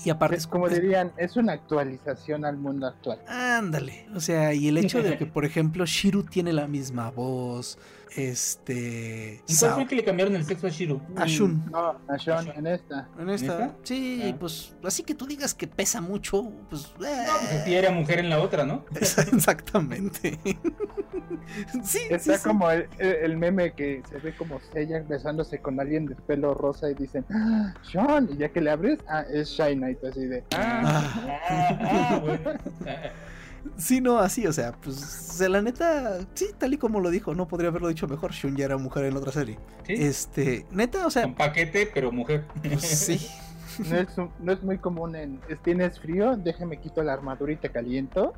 y aparte. Es como dirían, es una actualización al mundo actual. Ándale. O sea, y el hecho de que, por ejemplo, Shiru tiene la misma voz. Este. ¿Y cuál fue que le cambiaron el sexo a Shiru? A Shun. No, a Shun, en esta. ¿En esta? Sí, ah. pues así que tú digas que pesa mucho, pues. Eh. No, pues era mujer en la otra, ¿no? Exactamente. sí, Está como el, meme que se ve como ella besándose con alguien de pelo rosa y dicen, ah, Sean, y ya que le abres, ah, es Shy Knight, así de. Ah, ah, ah bueno. Sí, no, así, o sea, pues la neta, sí, tal y como lo dijo, no podría haberlo dicho mejor. Shun ya era mujer en la otra serie. Este, neta, o sea. Un paquete, pero mujer. Pues, sí. No es, no es muy común en. ¿Tienes frío? Déjame quito la armadura y te caliento.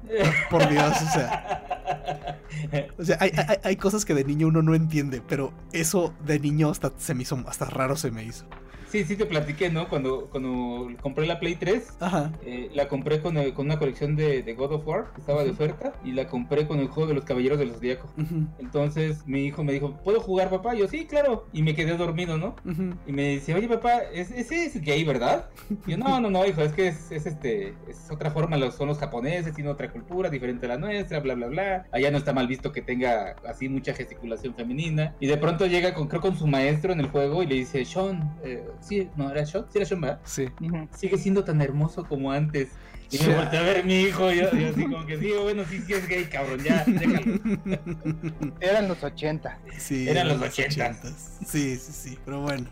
Por Dios, o sea. O sea, hay, hay, hay, cosas que de niño uno no entiende, pero eso de niño hasta se me hizo, hasta raro se me hizo. Sí, sí te platiqué, ¿no? Cuando, cuando compré la Play 3, eh, la compré con, con una colección de, de, God of War, que estaba de oferta, y la compré con el juego de los Caballeros del Zodíaco. Entonces mi hijo me dijo, ¿puedo jugar, papá? yo, sí, claro. Y me quedé dormido, ¿no? Y me dice, oye, papá, ese es gay, ¿verdad? Y yo, no, no, no, hijo, es que es, este, es otra forma, son los japoneses, tiene otra cultura diferente a la nuestra, bla, bla, bla. Allá no está mal visto que tenga así mucha gesticulación femenina. Y de pronto llega con, creo, con su maestro en el juego y le dice, Sean, eh, sí, no, era Sean, sí era Sean, ¿verdad? Sí. Sigue siendo tan hermoso como antes. Y me volteé a ver mi hijo y yo, así como que sí, bueno, sí, sí es gay, cabrón, ya, déjalo. Eran los 80. Sí, eran, los 80. Sí, sí, sí, pero bueno.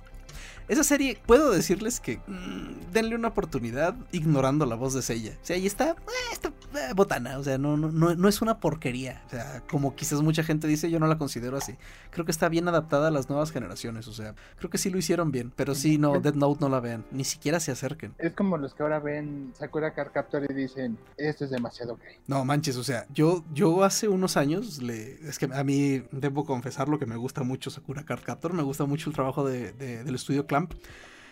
Esa serie, puedo decirles que mm, denle una oportunidad ignorando la voz de Sella. O sea, ahí está, eh, está eh, botana. O sea, no, no, no, es una porquería. O sea, como quizás mucha gente dice, yo no la considero así. Creo que está bien adaptada a las nuevas generaciones. O sea, creo que sí lo hicieron bien. Pero sí, no, Dead Note no la vean. Ni siquiera se acerquen. Es como los que ahora ven Sakura Card Captor y dicen, esto es demasiado gay. No manches, o sea, yo, yo hace unos años, le, es que a mí debo confesar lo que me gusta mucho Sakura Card Captor. Me gusta mucho el trabajo de, del estudio Clamp.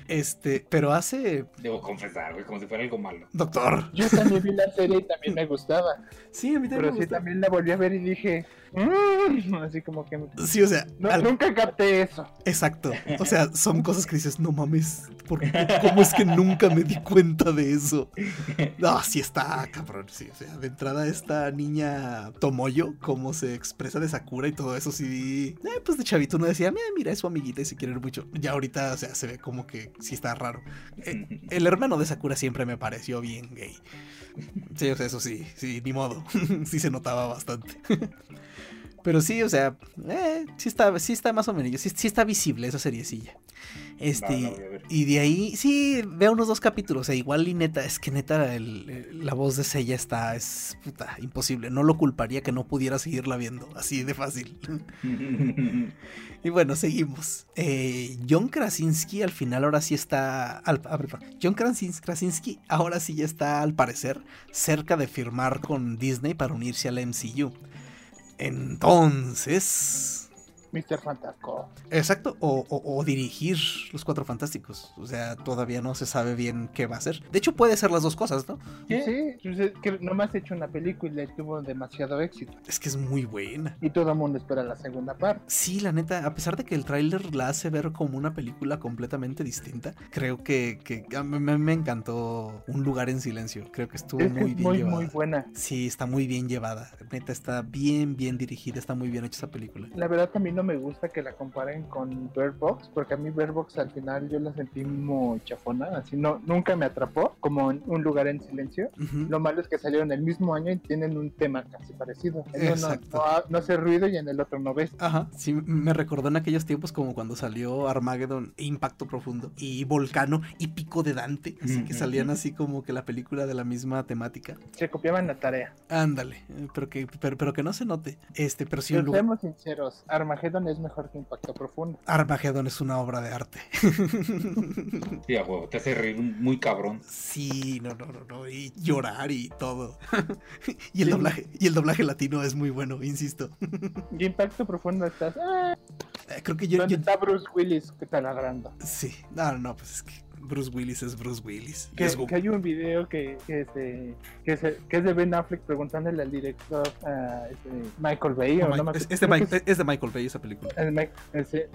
Este, pero hace. Debo confesar, güey, como si fuera algo malo. Doctor. Yo también vi la serie y también me gustaba. Sí, a mí también. Pero sí, también la volví a ver y dije, Mm, así como que. Sí, o sea. Nunca capté eso. Exacto. O sea, son cosas que dices, no mames. ¿Cómo es que nunca me di cuenta de eso? No, sí está, cabrón. Sí, o sea, de entrada, esta niña Tomoyo, cómo se expresa de Sakura y todo eso, sí. Eh, pues de chavito uno decía, mira, mira, es su amiguita y se quiere mucho. Ya ahorita, o sea, se ve como que sí está raro. Eh, el hermano de Sakura siempre me pareció bien gay. Sí, eso sí, sí, ni modo. sí se notaba bastante. Pero sí, o sea, eh, sí, está, sí está más o menos, sí, sí está visible esa seriecilla. Este, y de ahí, sí, veo unos dos capítulos. O sea, igual y neta, es que neta la voz de Sella está, es puta, imposible. No lo culparía que no pudiera seguirla viendo, así de fácil. y bueno, seguimos. Eh, John Krasinski al final ahora sí está. Al, ah, John Krasinski ahora sí ya está, al parecer, cerca de firmar con Disney para unirse al MCU. Entonces, Mr. Fantástico. Exacto, o, dirigir los Cuatro Fantásticos. O sea, todavía no se sabe bien qué va a hacer. De hecho, puede ser las dos cosas, ¿no? Sí, pues que nomás ha hecho una película y tuvo demasiado éxito. Es que es muy buena. Y todo el mundo espera la segunda parte. Sí, la neta, a pesar de que el tráiler la hace ver como una película completamente distinta, creo que, que a mí me encantó Un lugar en silencio. Creo que estuvo muy bien llevada. Muy buena. Sí, está muy bien llevada. Neta, está bien, bien dirigida, está muy bien hecha esa película. La verdad también me gusta que la comparen con Bird Box, porque a mí Bird Box al final yo la sentí muy chafona, así no, nunca me atrapó, como en un lugar en silencio. Lo malo es que salieron el mismo año y tienen un tema casi parecido. En uno no, hace ruido y en el otro no ves. Ajá, sí, me recordó en aquellos tiempos como cuando salió Armageddon, Impacto Profundo, y Volcano, y Pico de Dante, así que salían así como que la película de la misma temática. Se copiaban la tarea. Ándale, pero que, pero, que no se note. Este, pero sí, Seamos sinceros, Armageddon es mejor que Impacto Profundo. Armageddon es una obra de arte. Sí, a huevo, te hace reír muy cabrón. Sí, no, no, no, no, y llorar y todo. y el doblaje, y el doblaje latino es muy bueno, insisto. y Impacto Profundo estás. Ah, eh, creo que yo, está Bruce Willis que está ladrando. Sí, no, no, pues es que Bruce Willis es Bruce Willis. Que, hay un video que, que, este, que, es de Ben Affleck preguntándole al director este, Michael Bay. es, de Michael Bay esa película.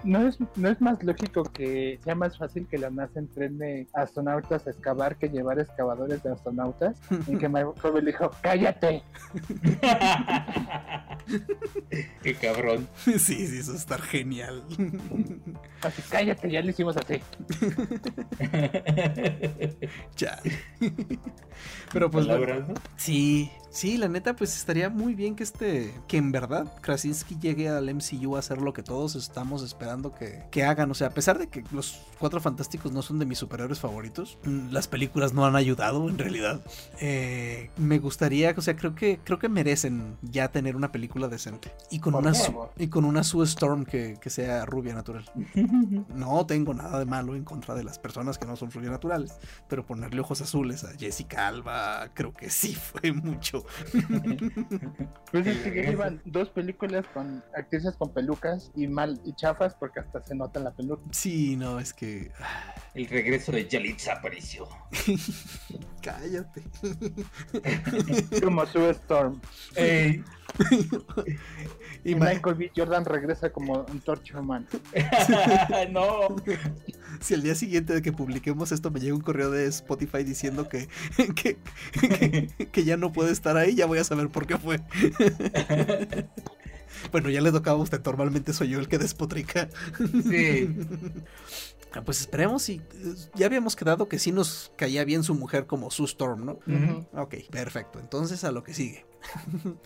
¿no, es, ¿No es más lógico que sea más fácil que la NASA entrene astronautas a excavar que llevar excavadores de astronautas? y que Michael Bay dijo, ¡cállate! ¡Qué cabrón! Sí, sí, eso está genial. Así, cállate, ya lo hicimos así. ya. Pero pues. Sí, Sí, la neta, pues estaría muy bien que este, que en verdad Krasinski llegue al MCU a hacer lo que todos estamos esperando que, hagan. O sea, a pesar de que los Cuatro Fantásticos no son de mis superhéroes favoritos, mm, las películas no han ayudado en realidad. Eh, me gustaría, o sea, creo que creo que merecen ya tener una película decente y con una y con una Sue Storm que, que sea rubia natural. no tengo nada de malo en contra de las personas que no son naturales, pero ponerle ojos azules a Jessica Alba creo que sí fue mucho. pues es que llevan dos películas con actrices con pelucas y mal y chafas porque hasta se nota la peluca. Sí, no, es que el regreso de Yalitza apareció. Cállate. Como su Storm. y Michael B. Jordan regresa como un torcho man. no. Si el día siguiente de que publiquemos esto me llega un correo de Spotify diciendo que, que, que ya no puede estar ahí, ya voy a saber por qué fue. Bueno, ya le tocaba a usted, normalmente soy yo el que despotrica. Sí. Ah, pues esperemos y ya habíamos quedado que sí nos caía bien su mujer como su Storm, ¿no? Ok, perfecto. Entonces a lo que sigue.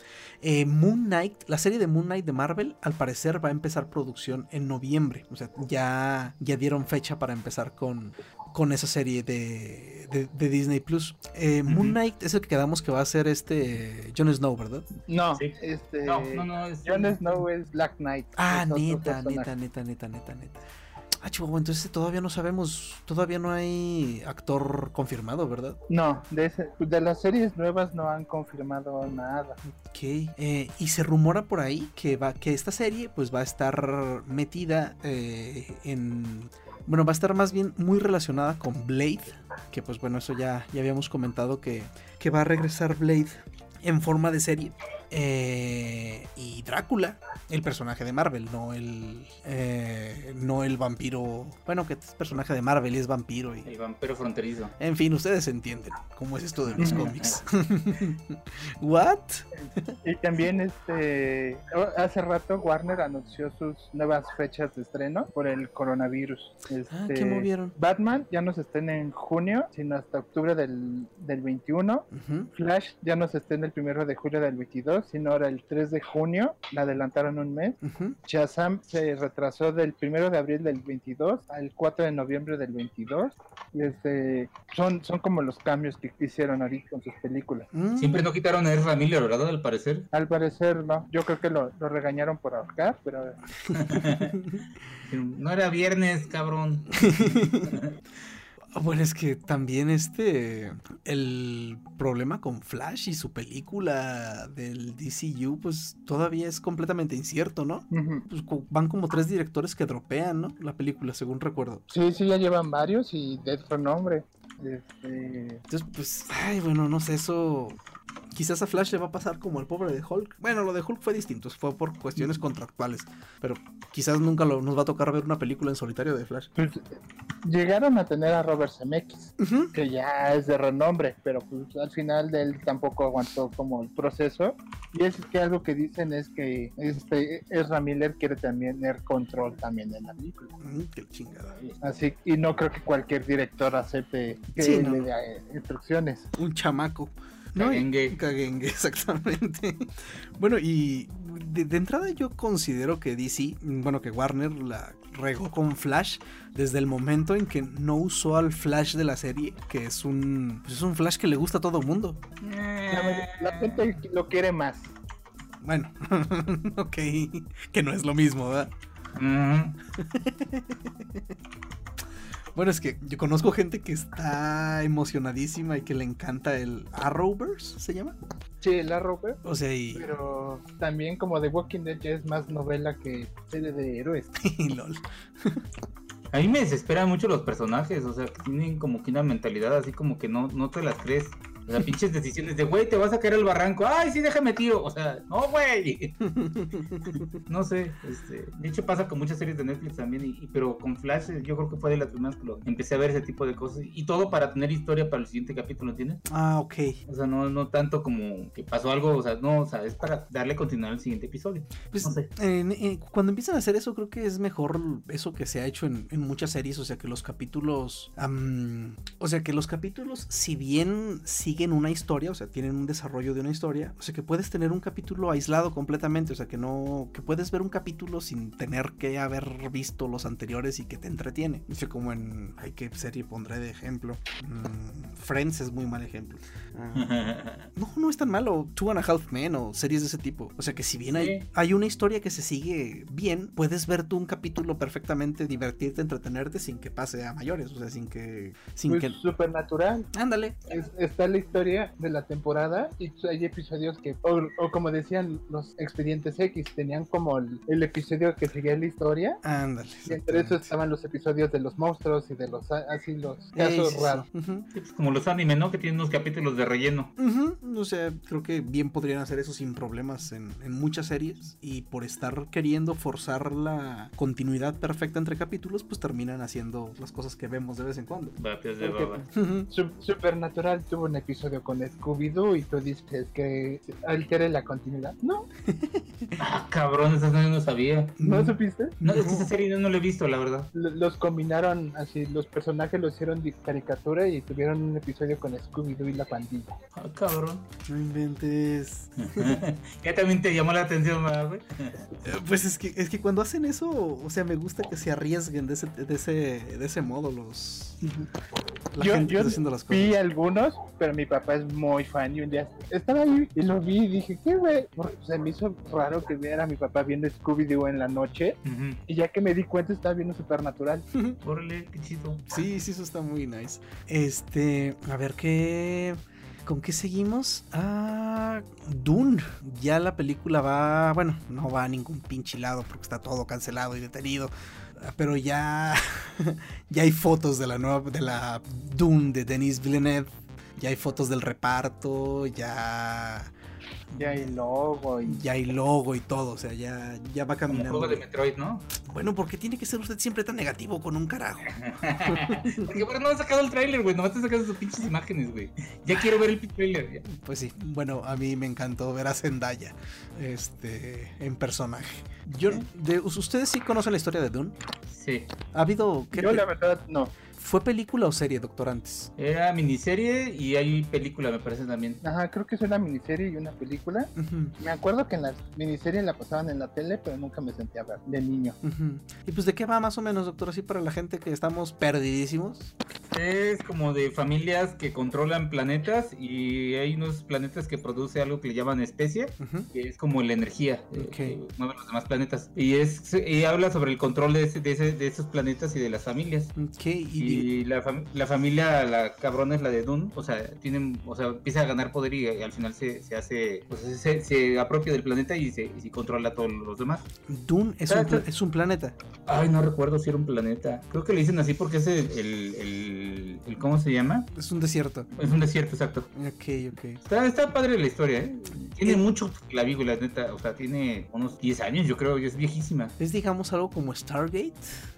Eh, Moon Knight, la serie de Moon Knight de Marvel, al parecer va a empezar producción en noviembre. O sea, ya, ya dieron fecha para empezar con, con esa serie de, de, Disney Plus. Eh, Moon Knight es el que quedamos que va a ser este Jon Snow, ¿verdad? No, este. No, no, no. Jon Snow es Black Knight. Ah, neta, neta, neta, neta, neta, neta. Ah, chihuahua, entonces todavía no sabemos, todavía no hay actor confirmado, ¿verdad? No, de, de las series nuevas no han confirmado nada. Ok, eh, y se rumora por ahí que, va, que esta serie pues va a estar metida eh, en... Bueno, va a estar más bien muy relacionada con Blade, que pues bueno, eso ya, ya habíamos comentado que, que va a regresar Blade en forma de serie. Eh, y Drácula, el personaje de Marvel, no el eh, no el vampiro. Bueno, que es personaje de Marvel y es vampiro. Y, el vampiro fronterizo. En fin, ustedes entienden cómo es esto de los cómics. ¿What? Y también este hace rato Warner anunció sus nuevas fechas de estreno por el coronavirus. ah, ¿qué este, movieron? Batman ya no se estén en junio, sino hasta octubre del, del 21. Flash ya no se estén el primero de julio del 22 sino ahora el 3 de junio, la adelantaron un mes. Shazam se retrasó del 1 de abril del 22 al 4 de noviembre del 22. Y este, son, son como los cambios que hicieron ahorita con sus películas. Mm. Siempre no quitaron a Ezra Miller, ¿verdad? Al parecer. Al parecer, no. Yo creo que lo, lo regañaron por ahorcar, pero... no era viernes, cabrón. Bueno, es que también este. El problema con Flash y su película del DCU, pues todavía es completamente incierto, ¿no? Pues van como tres directores que dropean, ¿no? La película, según recuerdo. Sí, sí, ya llevan varios y de otro nombre. Este... Entonces, pues, ay, bueno, no sé, eso quizás a Flash le va a pasar como el pobre de Hulk. Bueno, lo de Hulk fue distinto, fue por cuestiones contractuales. Pero quizás nunca nos va a tocar ver una película en solitario de Flash. Pues, llegaron a tener a Robert Zemeckis, que ya es de renombre, pero pues al final de él tampoco aguantó como el proceso. Y es que algo que dicen es que este Ezra Miller quiere también tener control también en la película. Mm, qué chingada. Así, y no creo que cualquier director acepte que le dé eh, instrucciones. Un chamaco. Cagengue. Cagengue, exactamente. bueno, y de, entrada yo considero que DC, bueno, que Warner la regó con Flash desde el momento en que no usó al Flash de la serie, que es un, pues es un Flash que le gusta a todo mundo. La, gente lo quiere más. Bueno, ok, que no es lo mismo, ¿verdad? Bueno, es que yo conozco gente que está emocionadísima y que le encanta el Arrowverse, ¿se llama? Sí, el Arrowverse. O sea, y... Pero también como The Walking Dead ya es más novela que serie de héroes. LOL. A mí me desesperan mucho los personajes, o sea, tienen como que una mentalidad así como que no, no te las crees. O sea, pinches decisiones de, güey, te vas a caer al barranco. Ay, sí, déjame tiro. O sea, no, güey. no sé. Este, de hecho, pasa con muchas series de Netflix también. Y, pero con Flash, yo creo que fue de las primeras que lo empecé a ver ese tipo de cosas. Y todo para tener historia para el siguiente capítulo, ¿entiendes? Ah, ok. O sea, no, no tanto como que pasó algo. O sea, no, o sea, es para darle continuidad al siguiente episodio. Pues, no sé. cuando empiezan a hacer eso, creo que es mejor eso que se ha hecho en, muchas series. O sea, que los capítulos. o sea, que los capítulos, si bien siguen siguen una historia, o sea, tienen un desarrollo de una historia, o sea, que puedes tener un capítulo aislado completamente, o sea, que no, que puedes ver un capítulo sin tener que haber visto los anteriores y que te entretiene. O sea, como en, ay, ¿qué serie pondré de ejemplo? Mm, Friends es muy mal ejemplo. Ah. no, no es tan malo. Two and a Half Men o series de ese tipo. O sea, que si bien hay, hay una historia que se sigue bien, puedes ver tú un capítulo perfectamente, divertirte, entretenerte sin que pase a mayores, o sea, sin que... Sin pues que... Supernatural. Ándale. está la historia de la temporada y hay episodios que, o, como decían los expedientes X, tenían como el, episodio que seguía la historia. Ándale. Y entre eso estaban los episodios de los monstruos y de los así los casos raros. Pues como los animes, ¿no? Que tienen unos capítulos de relleno. O sea, creo que bien podrían hacer eso sin problemas en, en muchas series y por estar queriendo forzar la continuidad perfecta entre capítulos, pues terminan haciendo las cosas que vemos de vez en cuando. Supernatural tuvo un episodio con Scooby-Doo y tú dices que altere la continuidad. No. ah, cabrón, esa serie no sabía. ¿No supiste? No, esa serie no, la he visto, la verdad. los combinaron así, los personajes lo hicieron de caricatura y tuvieron un episodio con Scooby-Doo y la pandilla. Ah, cabrón. No inventes. ya también te llamó la atención, güey. Eh, pues es que, es que cuando hacen eso, o sea, me gusta que se arriesguen de ese, de ese, de ese modo los... La yo, gente haciendo las cosas. vi algunos, pero mi papá es muy fan y un día estaba ahí y lo vi y dije, ¿qué güey? Se me hizo raro que viera a mi papá viendo Scooby-Doo en la noche y ya que me di cuenta estaba viendo Supernatural. Órale, qué chido. Sí, sí, eso está muy nice. Este, a ver qué... ¿Con qué seguimos? Ah, Dune. Ya la película va. Bueno, no va a ningún pinche lado porque está todo cancelado y detenido. Pero ya. ya hay fotos de la nueva. De la Dune de Denis Villeneuve. Ya hay fotos del reparto. Ya ya hay logo y... Ya hay logo y todo, o sea, ya, ya va caminando. Como de Metroid, ¿no? Bueno, ¿por qué tiene que ser usted siempre tan negativo con un carajo? Porque bueno, no ha sacado el tráiler, güey, no te sacado sus pinches imágenes, güey. Ya quiero ver el tráiler. Pues sí, bueno, a mí me encantó ver a Zendaya este, en personaje. Yo, de, ¿Ustedes sí conocen la historia de Dune? Sí. ¿Ha habido... Yo la verdad no. ¿Fue película o serie, doctor, antes? Era miniserie y hay película, me parece también. Ajá, creo que es una miniserie y una película. Me acuerdo que en la miniserie la pasaban en la tele, pero nunca me sentía a ver de niño. ¿Y pues de qué va más o menos, doctor? Así para la gente que estamos perdidísimos. Es como de familias que controlan planetas y hay unos planetas que produce algo que le llaman especie, que es como la energía eh, que mueve los demás planetas. Y es y habla sobre el control de, ese, de, esos planetas y de las familias. Okay. ¿Y y la, la, familia, la cabrona es la de Dune, o sea, tienen, o sea, empieza a ganar poder y, al final se, se hace, pues se, se, apropia del planeta y se, y controla a todos los demás. Dune es, un, es un planeta. Ay, no recuerdo si era un planeta. Creo que le dicen así porque es el, el, el, ¿cómo se llama? Es un desierto. Es un desierto, exacto. Ok, ok. Está, está padre la historia, ¿eh? Tiene mucho la la neta, o sea, tiene unos 10 años, yo creo, y es viejísima. Es, digamos, algo como Stargate,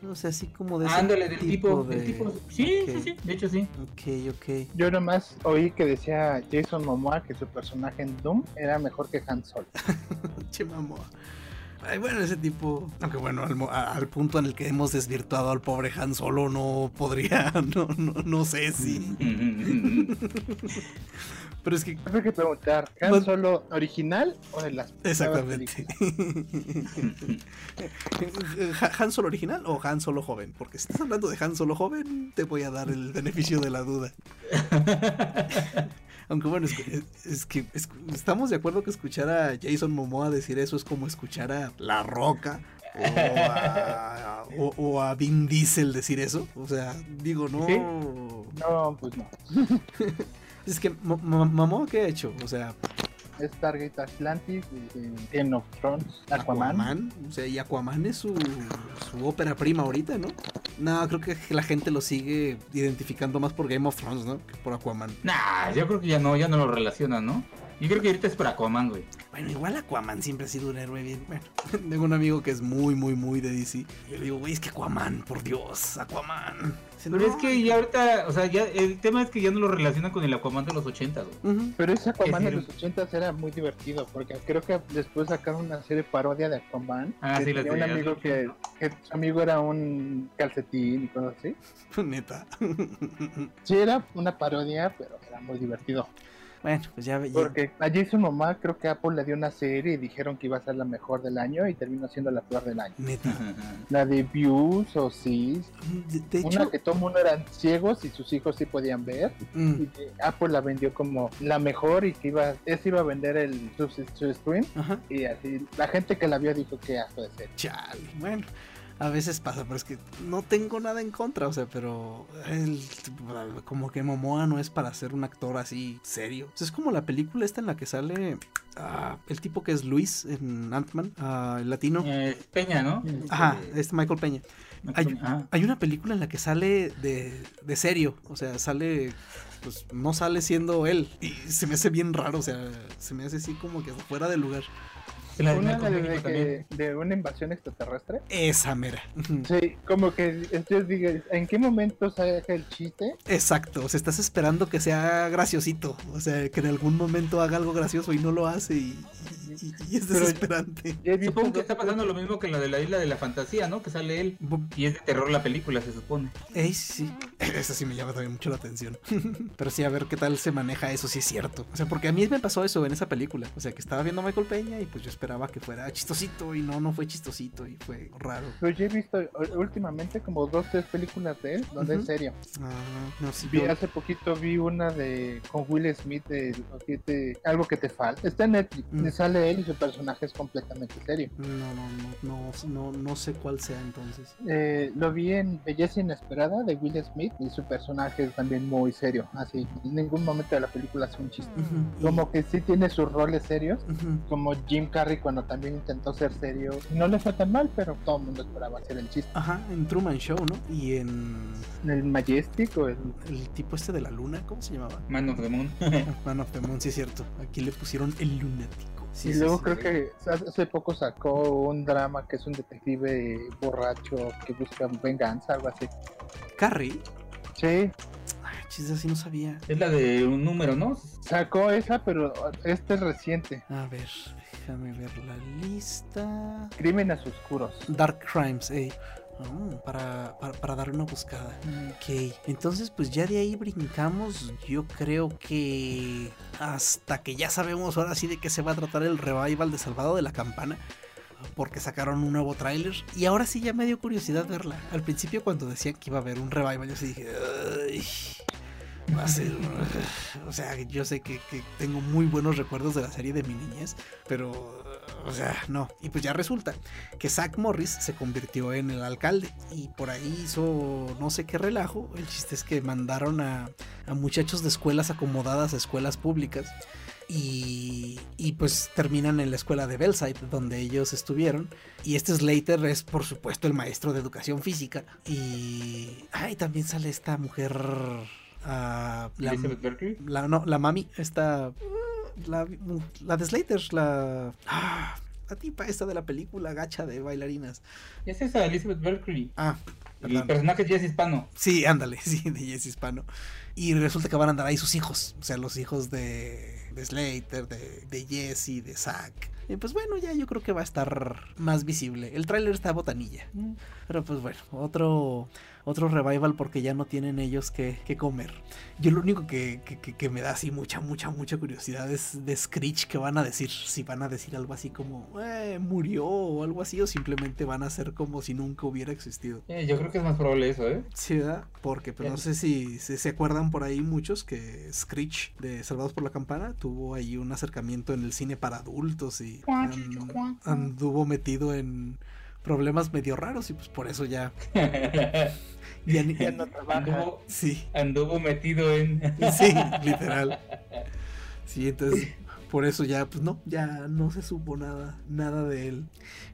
o sea, así como de... Ándale, del tipo, de... Sí, sí, sí, de hecho sí. Ok, ok. Yo nomás oí que decía Jason Momoa que su personaje en Doom era mejor que Han Solo. che Momoa. Ay, bueno, ese tipo, aunque bueno, al, punto en el que hemos desvirtuado al pobre Han Solo, no podría, no, no, no sé si. Pero es que. Hay que preguntar, ¿Han Solo original o de las. Exactamente. ¿Han Solo original o Han Solo joven? Porque si estás hablando de Han Solo joven, te voy a dar el beneficio de la duda. Aunque bueno, es, que estamos de acuerdo que escuchar a Jason Momoa decir eso es como escuchar a La Roca o a, Vin Diesel decir eso. O sea, digo, no. No, pues no. es que Momoa, ¿qué ha hecho? O sea, Stargate Atlantis, Game of Thrones, Aquaman. O sea, y Aquaman es su, su ópera prima ahorita, ¿no? No, creo que la gente lo sigue identificando más por Game of Thrones, ¿no? Que por Aquaman. Nah, yo creo que ya no, ya no lo relaciona, ¿no? Yo creo que ahorita es por Aquaman, güey. Bueno, igual Aquaman siempre ha sido un héroe bien. Bueno, tengo un amigo que es muy, muy, muy de DC. Yo le digo, güey, es que Aquaman, por Dios, Aquaman. Pero es que ya ahorita, o sea, ya el tema es que ya no lo relaciona con el Aquaman de los 80, güey. Pero ese Aquaman de los 80 era muy divertido, porque creo que después sacaron una serie parodia de Aquaman. Ah, sí, tenía un amigo que, que, su amigo era un calcetín y cosas así. Neta. sí, era una parodia, pero era muy divertido. Bueno, pues ya, Porque allí su mamá, creo que Apple le dio una serie y dijeron que iba a ser la mejor del año y terminó siendo la peor del año. Neta. La de Views o. De, una que todo mundo eran ciegos y sus hijos sí podían ver. Mm. Y Apple la vendió como la mejor y que iba, ese iba a vender el su, stream. Y así, la gente que la vio dijo que asco de ser. Chale, bueno a veces pasa, pero es que no tengo nada en contra, o sea, pero como que Momoa no es para ser un actor así serio. es como la película esta en la que sale ah, el tipo que es Luis en Ant-Man, ah, el latino. Eh, Peña, ¿no? Ajá, es Michael Peña. Hay, una película en la que sale de, de serio, o sea, sale pues no sale siendo él. Y se me hace bien raro, o sea, se me hace así como que fuera de lugar. ¿Una de, de, una invasión extraterrestre? Esa mera. Sí, como que yo digo, ¿en qué momento sale el chiste? Exacto, o sea, estás esperando que sea graciosito, o sea, que en algún momento haga algo gracioso y no lo hace y, y, es desesperante. Supongo que está pasando lo mismo que la de la isla de la fantasía, ¿no? Que sale él y es de terror la película, se supone. Ey, sí, eso sí me llama también mucho la atención. Pero sí, a ver qué tal se maneja eso, si es cierto. O sea, porque a mí me pasó eso en esa película. O sea, que estaba viendo a Michael Peña y pues yo esperaba que fuera chistosito y no, no fue chistosito y fue raro. Pero yo he visto últimamente como dos, tres películas de él donde es serio. Ah, no, sí, vi, Hace poquito vi una de con Will Smith de, algo que te falta. Está en Netflix. Mm. sale él y su personaje es completamente serio. No, no, no, no, no, sé cuál sea entonces. Eh, lo vi en Belleza Inesperada de Will Smith y su personaje es también muy serio. Así, en ningún momento de la película es un chiste. Como que sí tiene sus roles serios, como Jim Carrey cuando también intentó ser serio. No le fue tan mal, pero todo el mundo esperaba hacer el chiste. Ajá, en Truman Show, ¿no? Y en... el Majestic o el... El tipo este de la luna, ¿cómo se llamaba? Man of the Moon. Man of the Moon, sí es cierto. Aquí le pusieron el lunático y luego creo que hace poco sacó un drama que es un detective borracho que busca venganza, algo así. ¿Carrie? Sí. Ay, chiste, así no sabía. Es la de un número, ¿no? Sacó esa, pero este es reciente. A ver, déjame ver la lista. Crímenes oscuros. Dark Crimes, eh. Oh, para, para, darle una buscada. Ok, entonces pues ya de ahí brincamos. Yo creo que hasta que ya sabemos ahora sí de qué se va a tratar el revival de Salvado de la Campana. Porque sacaron un nuevo tráiler. Y ahora sí ya me dio curiosidad verla. Al principio cuando decían que iba a haber un revival, yo sí dije... va a ser... o sea, yo sé que, tengo muy buenos recuerdos de la serie de mi niñez. Pero o sea, no. Y pues ya resulta que Zach Morris se convirtió en el alcalde y por ahí hizo no sé qué relajo. El chiste es que mandaron a, muchachos de escuelas acomodadas a escuelas públicas. Y, y, pues terminan en la escuela de Bellside, donde ellos estuvieron. Y este Slater es, por supuesto, el maestro de educación física. Y. Ay, también sale esta mujer. Uh, la, la, no, la mami, esta la, la de Slater, la. Ah, la tipa esta de la película gacha de bailarinas. Es esa, Elizabeth Berkeley. Ah. El personaje es Hispano. Sí, ándale, sí, de Jess Hispano. Y resulta que van a andar ahí sus hijos. O sea, los hijos de, de Slater, de, de Jesse, de Zack. Y pues bueno, ya yo creo que va a estar más visible. El tráiler está botanilla. Mm. Pero pues bueno, otro otro revival porque ya no tienen ellos que, comer. Yo lo único que, me da así mucha, mucha, mucha curiosidad es de Screech que van a decir. Si van a decir algo así como eh, murió o algo así, o simplemente van a ser como si nunca hubiera existido. Eh, yo creo que es más probable eso, ¿eh? Sí, ¿verdad? Porque pues, no sé si, se acuerdan por ahí muchos que Screech de Salvados por la Campana tuvo ahí un acercamiento en el cine para adultos y anduvo metido en problemas medio raros y pues por eso ya ya, no. Anduvo, sí. anduvo metido en sí literal sí entonces por eso ya pues no ya no se supo nada nada de él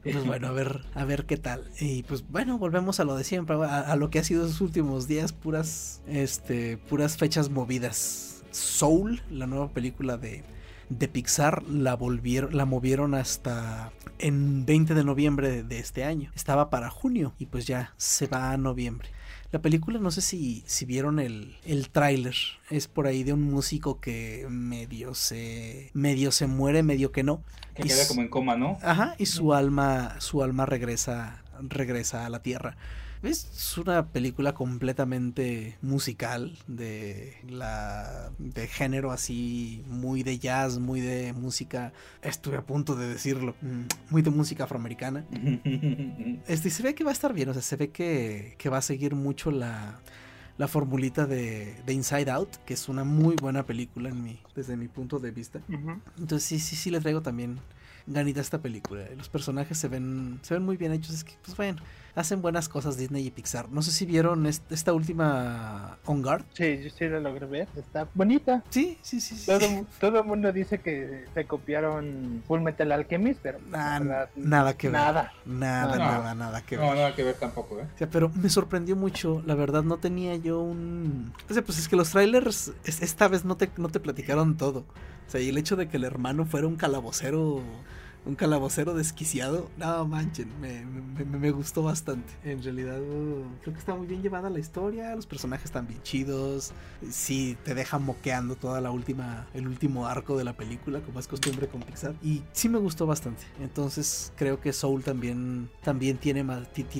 pues bueno a ver a ver qué tal y pues bueno volvemos a lo de siempre a, a lo que ha sido esos últimos días puras este puras fechas movidas Soul la nueva película de de Pixar la volvieron, la movieron hasta en 20 de noviembre de este año. Estaba para junio y pues ya se va a noviembre. La película, no sé si, si vieron el, el tráiler. Es por ahí de un músico que medio se. medio se muere, medio que no. Que queda como en coma, ¿no? Ajá, y su alma, su alma regresa, regresa a la tierra. Es una película completamente musical de la de género así muy de jazz, muy de música, estuve a punto de decirlo, mm, muy de música afroamericana. Este se ve que va a estar bien, o sea, se ve que, que va a seguir mucho la la formulita de, de, Inside Out, que es una muy buena película en mi, desde mi punto de vista. Entonces sí, sí, sí le traigo también ganita a esta película. Los personajes se ven, se ven muy bien hechos. Es que, pues bueno, hacen buenas cosas Disney y Pixar. No sé si vieron esta última On Guard. Sí, yo sí la logré ver. Está bonita. Sí, sí, sí. Todo, el mundo dice que se copiaron Full Metal Alchemist, pero nada que ver. Nada. Nada, nada, nada que ver. No, nada que ver tampoco, ¿eh? O sea, pero me sorprendió mucho. La verdad, no tenía yo un. O sea, pues es que los trailers esta vez no te, no te platicaron todo. O sea, y el hecho de que el hermano fuera un calabocero un calabocero desquiciado. No, manchen, me, me, gustó bastante. En realidad, creo que está muy bien llevada la historia. Los personajes están bien chidos. Sí, te deja moqueando toda la última, el último arco de la película, como es costumbre con Pixar. Y sí me gustó bastante. Entonces, creo que Soul también, también tiene,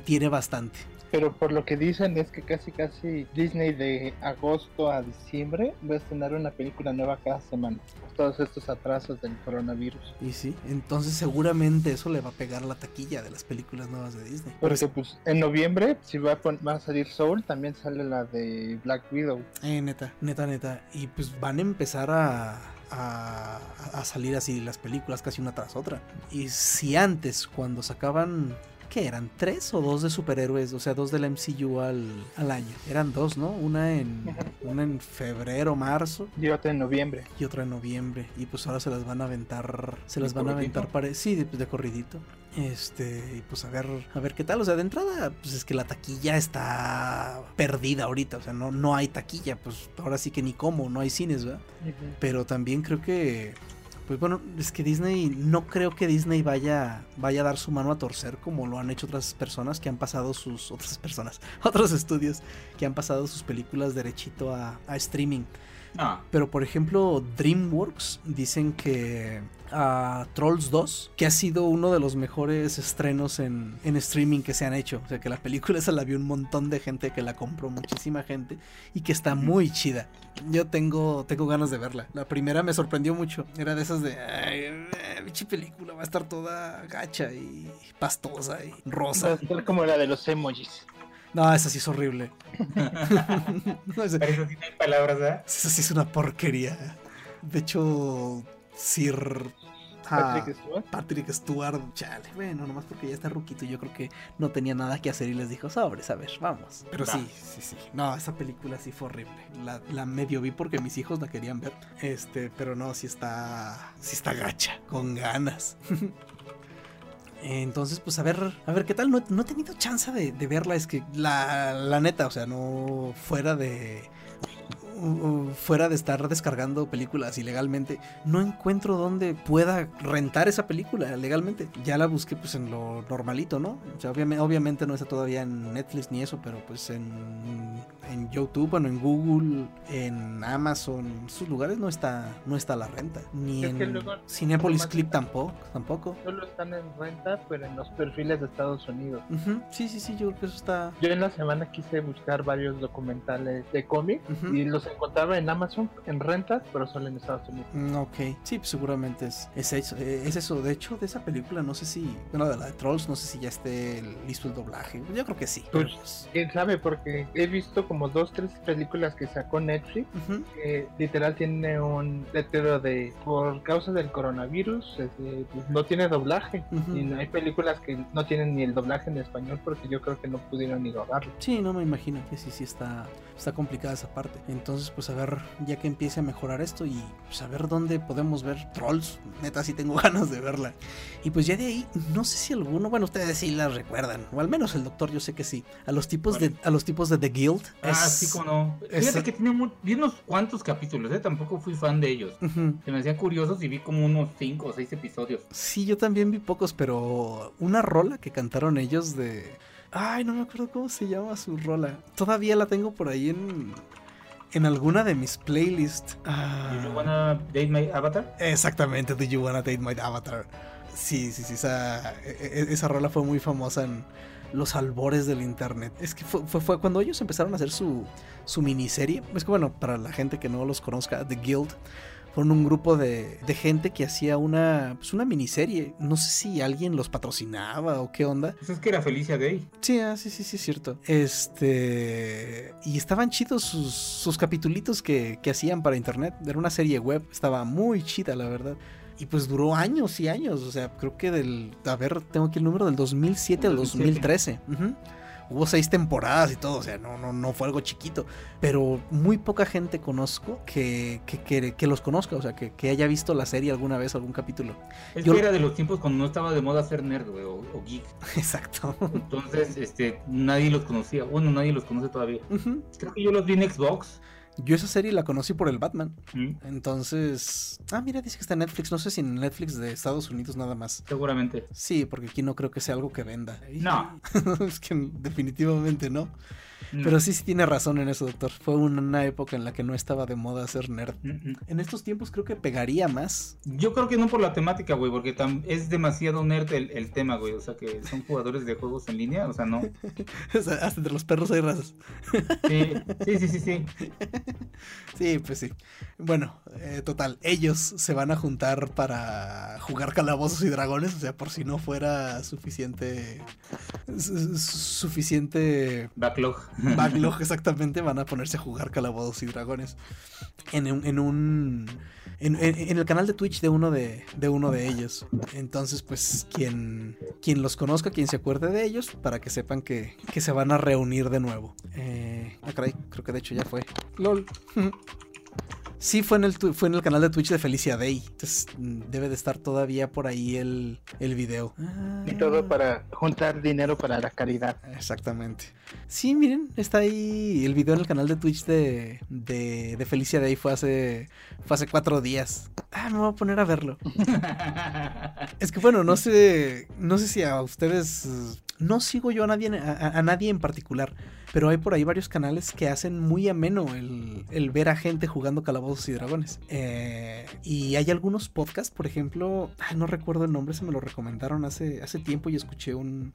tiene bastante pero por lo que dicen es que casi casi Disney de agosto a diciembre va a estrenar una película nueva cada semana. Todos estos atrasos del coronavirus. Y sí, entonces seguramente eso le va a pegar la taquilla de las películas nuevas de Disney. Porque pues en noviembre, si va a, a salir Soul, también sale la de Black Widow. Eh, neta, neta, neta. Y pues van a empezar a, a, a, salir así las películas casi una tras otra. Y si antes, cuando sacaban ¿qué eran? ¿Tres o dos de superhéroes? O sea, dos del MCU al, al año. Eran dos, ¿no? Una en, una en febrero, marzo. Y otra en noviembre. Y otra en noviembre. Y pues ahora se las van a aventar. Se las van a aventar para. Sí, de, de corridito. Este, y pues a ver, a ver qué tal. O sea, de entrada, pues es que la taquilla está perdida ahorita. O sea, no, no hay taquilla. Pues ahora sí que ni cómo, no hay cines, ¿verdad? Pero también creo que pues bueno, es que Disney, no creo que Disney vaya, vaya a dar su mano a torcer como lo han hecho otras personas que han pasado sus, otras personas, otros estudios que han pasado sus películas derechito a, a streaming. Ah. Pero por ejemplo, DreamWorks dicen que a Trolls 2, que ha sido uno de los mejores estrenos en, streaming que se han hecho. O sea, que la película esa la vio un montón de gente, que la compró muchísima gente y que está muy chida. Yo tengo, tengo ganas de verla. La primera me sorprendió mucho. Era de esas de, ay, bichi película, va a estar toda gacha y pastosa y rosa. Va como la de los emojis. No, esa sí es horrible. no, esa, Pero eso sí no hay palabras, ¿eh? Esa sí es una porquería. De hecho, Sir Patrick Stewart. Patrick Stewart, chale. Bueno, nomás porque ya está ruquito, yo creo que no tenía nada que hacer y les dijo, sobres, a ver, vamos. Pero sí, sí, sí. No, esa película sí fue horrible. La, la, medio vi porque mis hijos la querían ver. Este, pero no, sí está. Sí está gacha, con ganas. Entonces, pues a ver, a ver qué tal. No, no he tenido chance de, de verla. Es que la, la neta, o sea, no fuera de fuera de estar descargando películas ilegalmente, no encuentro dónde pueda rentar esa película legalmente. Ya la busqué pues en lo normalito, ¿no? O sea, obviamente, obviamente no está todavía en Netflix ni eso, pero pues en, en YouTube, bueno, en Google, en Amazon, sus lugares no está, no está la renta. Ni en Cinepolis Clip tampoco, tampoco. Solo están en renta, pero en los perfiles de Estados Unidos. Sí, sí, sí, yo creo que eso está. Yo en la semana quise buscar varios documentales de cómic y los encontraba en Amazon en rentas, pero solo en Estados Unidos. Mm, ok, sí, pues seguramente es, es, eso, eh, es eso. De hecho, de esa película, no sé si, bueno, de la de Trolls, no sé si ya esté listo el doblaje. Yo creo que sí. Pues, quién sabe, porque he visto como dos, tres películas que sacó Netflix, que literal tiene un letrero de por causa del coronavirus, este, pues, no tiene doblaje. Y hay películas que no tienen ni el doblaje en español porque yo creo que no pudieron ni grabarlo. Sí, no me imagino que sí, sí está, está complicada esa parte. Entonces, Entonces, pues a ver, ya que empiece a mejorar esto y pues a ver dónde podemos ver trolls. Neta, sí tengo ganas de verla. Y pues ya de ahí, no sé si alguno, bueno, ustedes sí la recuerdan, o al menos el doctor, yo sé que sí. A los tipos de a los tipos de The Guild. Ah, sí, como no. Fíjate que tiene unos cuantos capítulos, ¿eh? tampoco fui fan de ellos. Se me hacían curiosos y vi como unos 5 o 6 episodios. Sí, yo también vi pocos, pero una rola que cantaron ellos de Ay, no me acuerdo cómo se llama su rola. Todavía la tengo por ahí en, en alguna de mis playlists. Ah, ¿Do you wanna date my avatar? Exactamente, Do you wanna date my avatar? Sí, sí, sí, esa, e, e, esa rola fue muy famosa en los albores del internet. Es que fue, fue, fue, cuando ellos empezaron a hacer su, su miniserie. Es que bueno, para la gente que no los conozca, The Guild fueron un grupo de, de gente que hacía una, pues una miniserie. No sé si alguien los patrocinaba o qué onda. Pues es que era Felicia Day. Sí, ah, sí, sí, sí, es cierto. Este. Y estaban chidos sus, sus capitulitos que, que hacían para internet. Era una serie web. Estaba muy chida, la verdad. Y pues duró años y años. O sea, creo que del. A ver, tengo aquí el número del 2007 al 2013. Uh hubo seis temporadas y todo, o sea, no, no, no fue algo chiquito. Pero muy poca gente conozco que, que, que, los conozca, o sea, que, haya visto la serie alguna vez, algún capítulo. Es Yo... que era de los tiempos cuando no estaba de moda ser nerd, güey, o, geek. Exacto. Entonces, este, nadie los conocía. Bueno, nadie los conoce todavía. Creo que yo los vi en Xbox. Yo esa serie la conocí por el Batman. Mm. Entonces. Ah, mira, dice que está en Netflix. No sé si en Netflix de Estados Unidos nada más. Seguramente. Sí, porque aquí no creo que sea algo que venda. No. es que definitivamente no. Pero sí, sí tiene razón en eso, doctor. Fue una época en la que no estaba de moda ser nerd. En estos tiempos creo que pegaría más. Yo creo que no por la temática, güey, porque es demasiado nerd el, tema, güey. O sea, que son jugadores de juegos en línea, o sea, no. hasta entre los perros hay razas. sí, sí, sí, sí. Sí, pues sí. Bueno, eh, total, ellos se van a juntar para jugar calabozos y dragones, o sea, por si no fuera suficiente... Suficiente... Backlog. Backlog, exactamente, van a ponerse a jugar calabozos y dragones. En un. En, un en, el canal de Twitch de uno de, uno de ellos. Entonces, pues, quien, quien los conozca, quien se acuerde de ellos, para que sepan que, que se van a reunir de nuevo. Eh, ah, caray, creo que de hecho ya fue. LOL. Sí, fue en el, fue en el canal de Twitch de Felicia Day. Entonces mm, debe de estar todavía por ahí el, el video. Y todo para juntar dinero para la caridad. Exactamente. Sí, miren, está ahí el video en el canal de Twitch de, de, de Felicia Day. Fue hace, fue hace cuatro días. Ah, me voy a poner a verlo. es que bueno, no sé, no sé si a ustedes no sigo yo a nadie, a, nadie en particular, pero hay por ahí varios canales que hacen muy ameno el, ver a gente jugando calabozos y dragones. Eh, y hay algunos podcasts, por ejemplo, no recuerdo el nombre, se me lo recomendaron hace, hace tiempo y escuché un,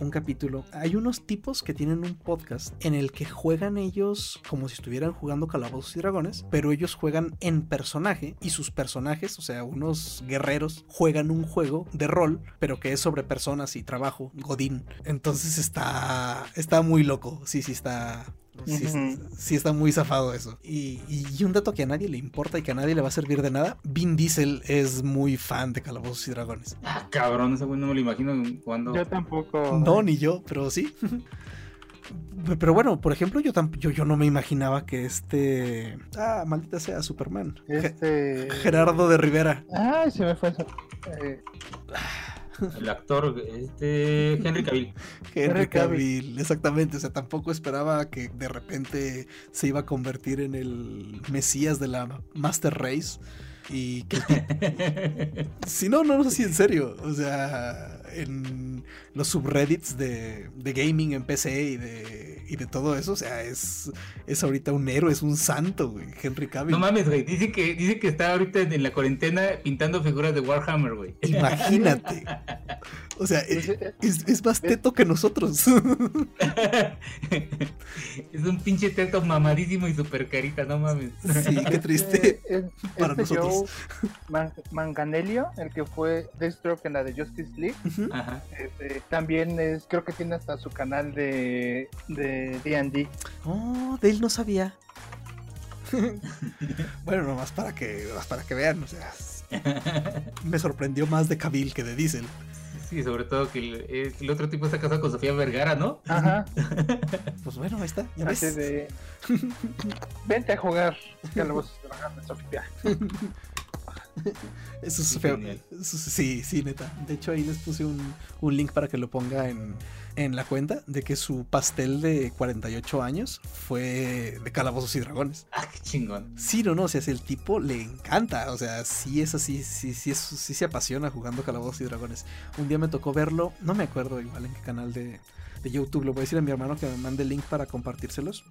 un capítulo. Hay unos tipos que tienen un podcast en el que juegan ellos como si estuvieran jugando calabozos y dragones, pero ellos juegan en personaje y sus personajes, o sea, unos guerreros, juegan un juego de rol, pero que es sobre personas y trabajo, Godín. Entonces está, está muy loco, sí, sí está, Sí, está muy zafado eso. Y, un dato que a nadie le importa y que a nadie le va a servir de nada: Vin Diesel es muy fan de Calabozos y Dragones. Ah, cabrón, ese güey no me lo imagino cuando. Yo tampoco. No, ni yo, pero sí. Pero bueno, por ejemplo, yo, yo, yo no me imaginaba que este. Ah, maldita sea, Superman. Este. Gerardo de Rivera. Ay, se me fue eso. Eh... El actor, este, Henry Cavill. Henry Cavill, exactamente. O sea, tampoco esperaba que de repente se iba a convertir en el Mesías de la Master Race. Y que. si no, no, no, sí, en serio. O sea, en los subreddits de, de gaming en PC y de, y de todo eso, o sea, es, es ahorita un héroe, es un santo, güey, Henry Cavill. No mames, güey, dice que, dice que está ahorita en la cuarentena pintando figuras de Warhammer, güey. Imagínate. O sea, es, es, más teto que nosotros. es un pinche teto mamadísimo y super carita, no mames. Sí, qué triste. para este nosotros. Manganelio, el que fue Deathstroke en la de Justice League, este, también es, creo que tiene hasta su canal de D&D. oh, de él no sabía. bueno, nomás para que, para que vean, o sea, me sorprendió más de Kabil que de Diesel. Sí, sobre todo que el, otro tipo está casado con Sofía Vergara, ¿no? Ajá. pues bueno, ahí está. Ya ves. De... Vente a jugar. Ya lo vas a Sofía. Eso es feo. sí, sí, neta. De hecho, ahí les puse un, un link para que lo ponga en, en, la cuenta de que su pastel de 48 años fue de calabozos y dragones. Ah, qué chingón. Sí, no, no, o sea, es el tipo le encanta. O sea, sí es así, sí, sí, es, sí se apasiona jugando calabozos y dragones. Un día me tocó verlo, no me acuerdo igual en qué canal de, de YouTube. Le voy a decir a mi hermano que me mande el link para compartírselos.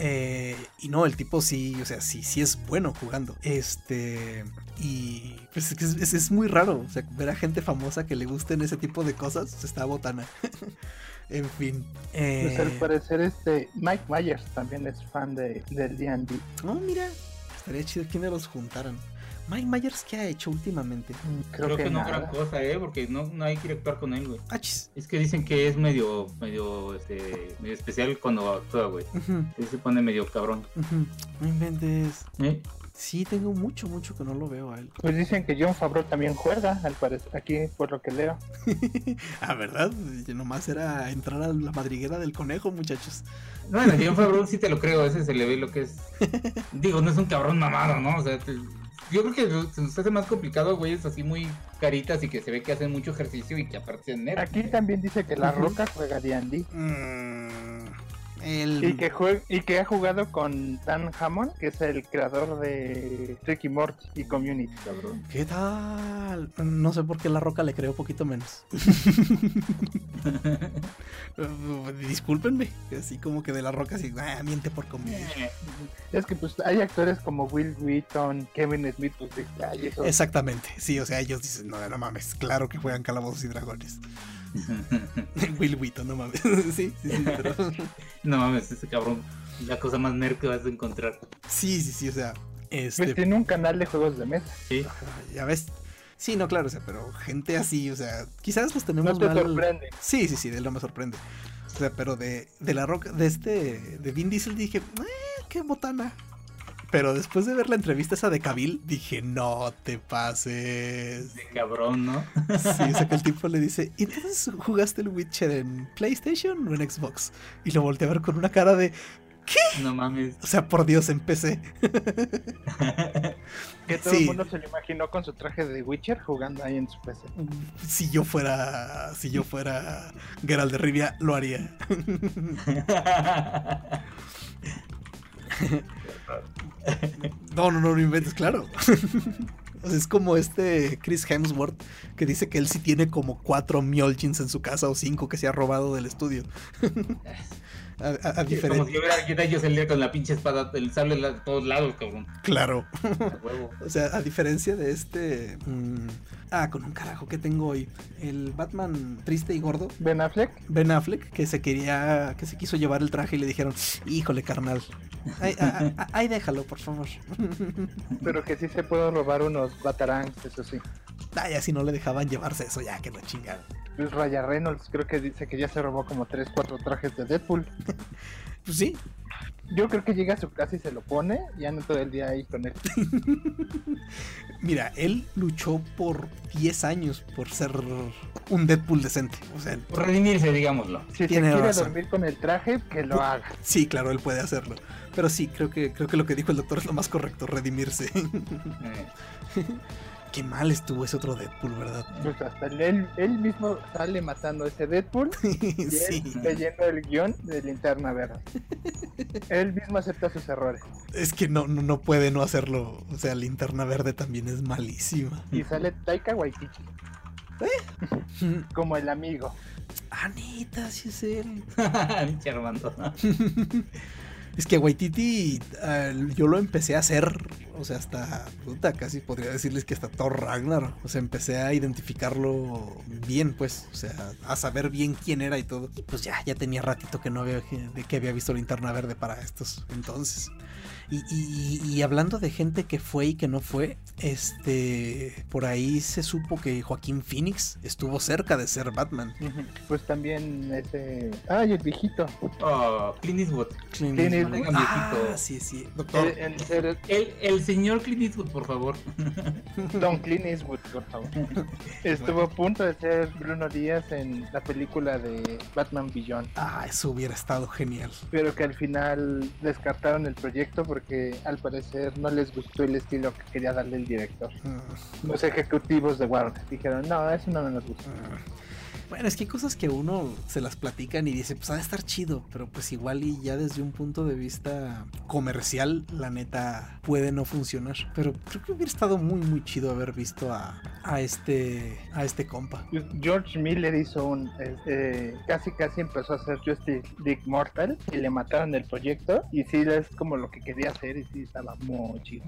Eh, y no, el tipo sí, o sea, sí, sí es bueno jugando. Este, y pues es, es, muy raro, o sea, ver a gente famosa que le gusten ese tipo de cosas, está botana. en fin. Pues al eh, parecer este Mike Myers también es fan de, del D&D. Oh, mira, estaría chido que me los juntaran. Mike Myers, ¿qué ha hecho últimamente? Mm, creo, que, no gran cosa, ¿eh? Porque no, no hay que actuar con él, güey. Es que dicen que es medio, medio, este, medio especial cuando actúa, güey. Se pone medio cabrón. No inventes. ¿Eh? Sí, tengo mucho, mucho que no lo veo a él. Pues dicen que John Favreau también juega, al parecer, aquí por lo que leo. ah, ¿verdad? Nomás era entrar a la madriguera del conejo, muchachos. Bueno, John Favreau sí te lo creo, ese se le ve lo que es. Digo, no es un cabrón mamado, ¿no? O sea, yo creo que se nos hace más complicado, güey, es así muy caritas y que se ve que hacen mucho ejercicio y que aparte en Aquí también dice que La Roca juega D&D. Y, que y que ha jugado con Dan Hammond, que es el creador de Tricky Mort y Community, cabrón. ¿Qué tal? No sé por qué La Roca le creo poquito menos. Discúlpenme, así como que de La Roca así, ah, miente por Community. Es que pues hay actores como Will Wheaton, Kevin Smith, pues, Exactamente, sí, o sea, ellos dicen, no, no mames, claro que juegan calabozos y dragones. Will Wheaton, no mames. sí, sí, sí, pero... No mames, ese cabrón. La cosa más nerd que vas a encontrar. Sí, sí, sí, o sea. Este... Pues tiene un canal de juegos de mesa. Sí. Ya ves. Sí, no, claro, o sea, pero gente así, o sea, quizás los tenemos no te sorprende. Sí, sí, sí, de lo me sorprende. O sea, pero de, de la roca, de este, de Vin Diesel dije, eh, qué botana. Pero después de ver la entrevista esa de Kabil, dije, no te pases. De cabrón, ¿no? Sí, o sea que el tipo le dice, ¿y entonces jugaste el Witcher en PlayStation o en Xbox? Y lo volteé a ver con una cara de, ¿qué? No mames. O sea, por Dios, empecé. que todo el mundo se lo imaginó con su traje de Witcher jugando ahí en su PC. Si yo fuera, si yo fuera Geralt de Rivia, lo haría. No, no, no, no inventes, claro. es como este Chris Hemsworth que dice que él sí tiene como cuatro Mjolnins en su casa o cinco que se ha robado del estudio. A, diferencia. Como si hubiera alguien ellos el día con la pinche espada, el sable a todos lados, cabrón. Claro. o sea, a diferencia de este. Mm, ah, con un carajo que tengo hoy. El Batman triste y gordo. Ben Affleck. Ben Affleck, que se quería. que se quiso llevar el traje y le dijeron, híjole, carnal. Ahí, déjalo, por favor. Pero que sí se pueden robar unos Batarangs, eso sí. Ah, ya si no le dejaban llevarse eso, ya que lo chingan. Luis Raya Reynolds creo que dice que ya se robó como 3, 4 trajes de Deadpool. pues sí. Yo creo que llega a su casa y se lo pone y anda todo el día ahí con él. Mira, él luchó por 10 años por ser un Deadpool decente. O sea, por redimirse, digámoslo. Si quiere dormir con el traje, que lo haga. Sí, claro, él puede hacerlo. Pero sí, creo que, creo que lo que dijo el doctor es lo más correcto, redimirse. Eh. Qué mal estuvo ese otro Deadpool, ¿verdad? Pues hasta él, él mismo sale matando a ese Deadpool y sí. leyendo el guion de Linterna Verde. él mismo acepta sus errores. Es que no, no, puede no hacerlo. O sea, Linterna Verde también es malísima. Y sale Taika Waititi. ¿Eh? Como el amigo. Anita, sí es él. Armando. Es que Waititi uh, yo lo empecé a hacer, o sea, hasta, puta, casi podría decirles que hasta Thor Ragnar. O sea, empecé a identificarlo bien, pues, o sea, a saber bien quién era y todo. Y pues ya, ya tenía ratito que no había, de que había visto Linterna Verde para estos entonces. Y, hablando de gente que fue y que no fue, este, por ahí se supo que Joaquín Phoenix estuvo cerca de ser Batman. Pues también ese, ay, el viejito. Oh, Clint Eastwood. Clint, Ah, sí, sí. Doctor. El, el, señor Clint Eastwood, por favor. Don Clint Eastwood, por favor. Estuvo a punto de ser Bruno Díaz en la película de Batman Beyond. Ah, eso hubiera estado genial. Pero que al final descartaron el proyecto porque al parecer no les gustó el estilo que quería darle el director. Mm. Los ejecutivos de Warner dijeron, no, eso no nos gusta. Bueno, es que hay cosas que uno se las platican y dice, pues ha de estar chido, pero pues igual y ya desde un punto de vista comercial, la neta puede no funcionar. Pero creo que hubiera estado muy, muy chido haber visto a, a este, a este compa. George Miller hizo un, este, casi casi empezó a hacer Justice League Mortal y le mataron el proyecto y sí es como lo que quería hacer y sí estaba muy chido.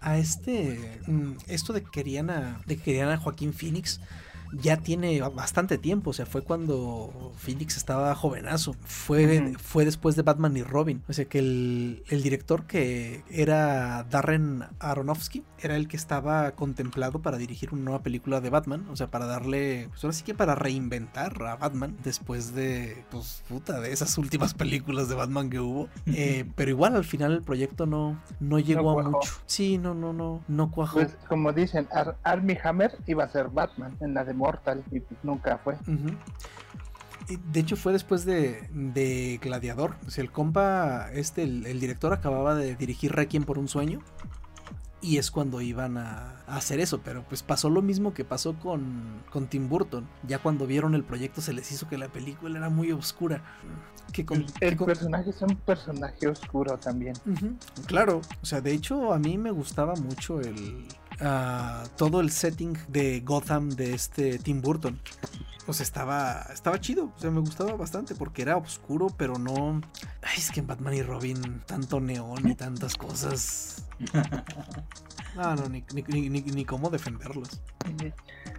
A este, mm, esto de que querían a, de que querían a Joaquín Phoenix ya tiene bastante tiempo, o sea, fue cuando Phoenix estaba jovenazo, fue, fue después de Batman y Robin, o sea que el, director que era Darren Aronofsky era el que estaba contemplado para dirigir una nueva película de Batman, o sea, para darle, pues ahora sí que para reinventar a Batman después de, pues puta, de esas últimas películas de Batman que hubo, eh, pero igual al final el proyecto no, no llegó a mucho. Sí, no, no, no, no cuajó. Pues como dicen, Army Hammer iba a ser Batman en la de Y pues nunca fue. De hecho fue después de, Gladiador. O sea, el compa, este, el, director acababa de dirigir Requiem por un sueño. Y es cuando iban a, hacer eso. Pero pues pasó lo mismo que pasó con, con, Tim Burton. Ya cuando vieron el proyecto se les hizo que la película era muy oscura. Que el, personaje es un personaje oscuro también. Claro. O sea, de hecho a mí me gustaba mucho el, todo el setting de Gotham de este Tim Burton. Pues estaba, estaba chido, o sea, me gustaba bastante porque era oscuro, pero no... Ay, es que en Batman y Robin tanto neón y tantas cosas. No, no, ni, ni, ni, ni cómo defenderlos.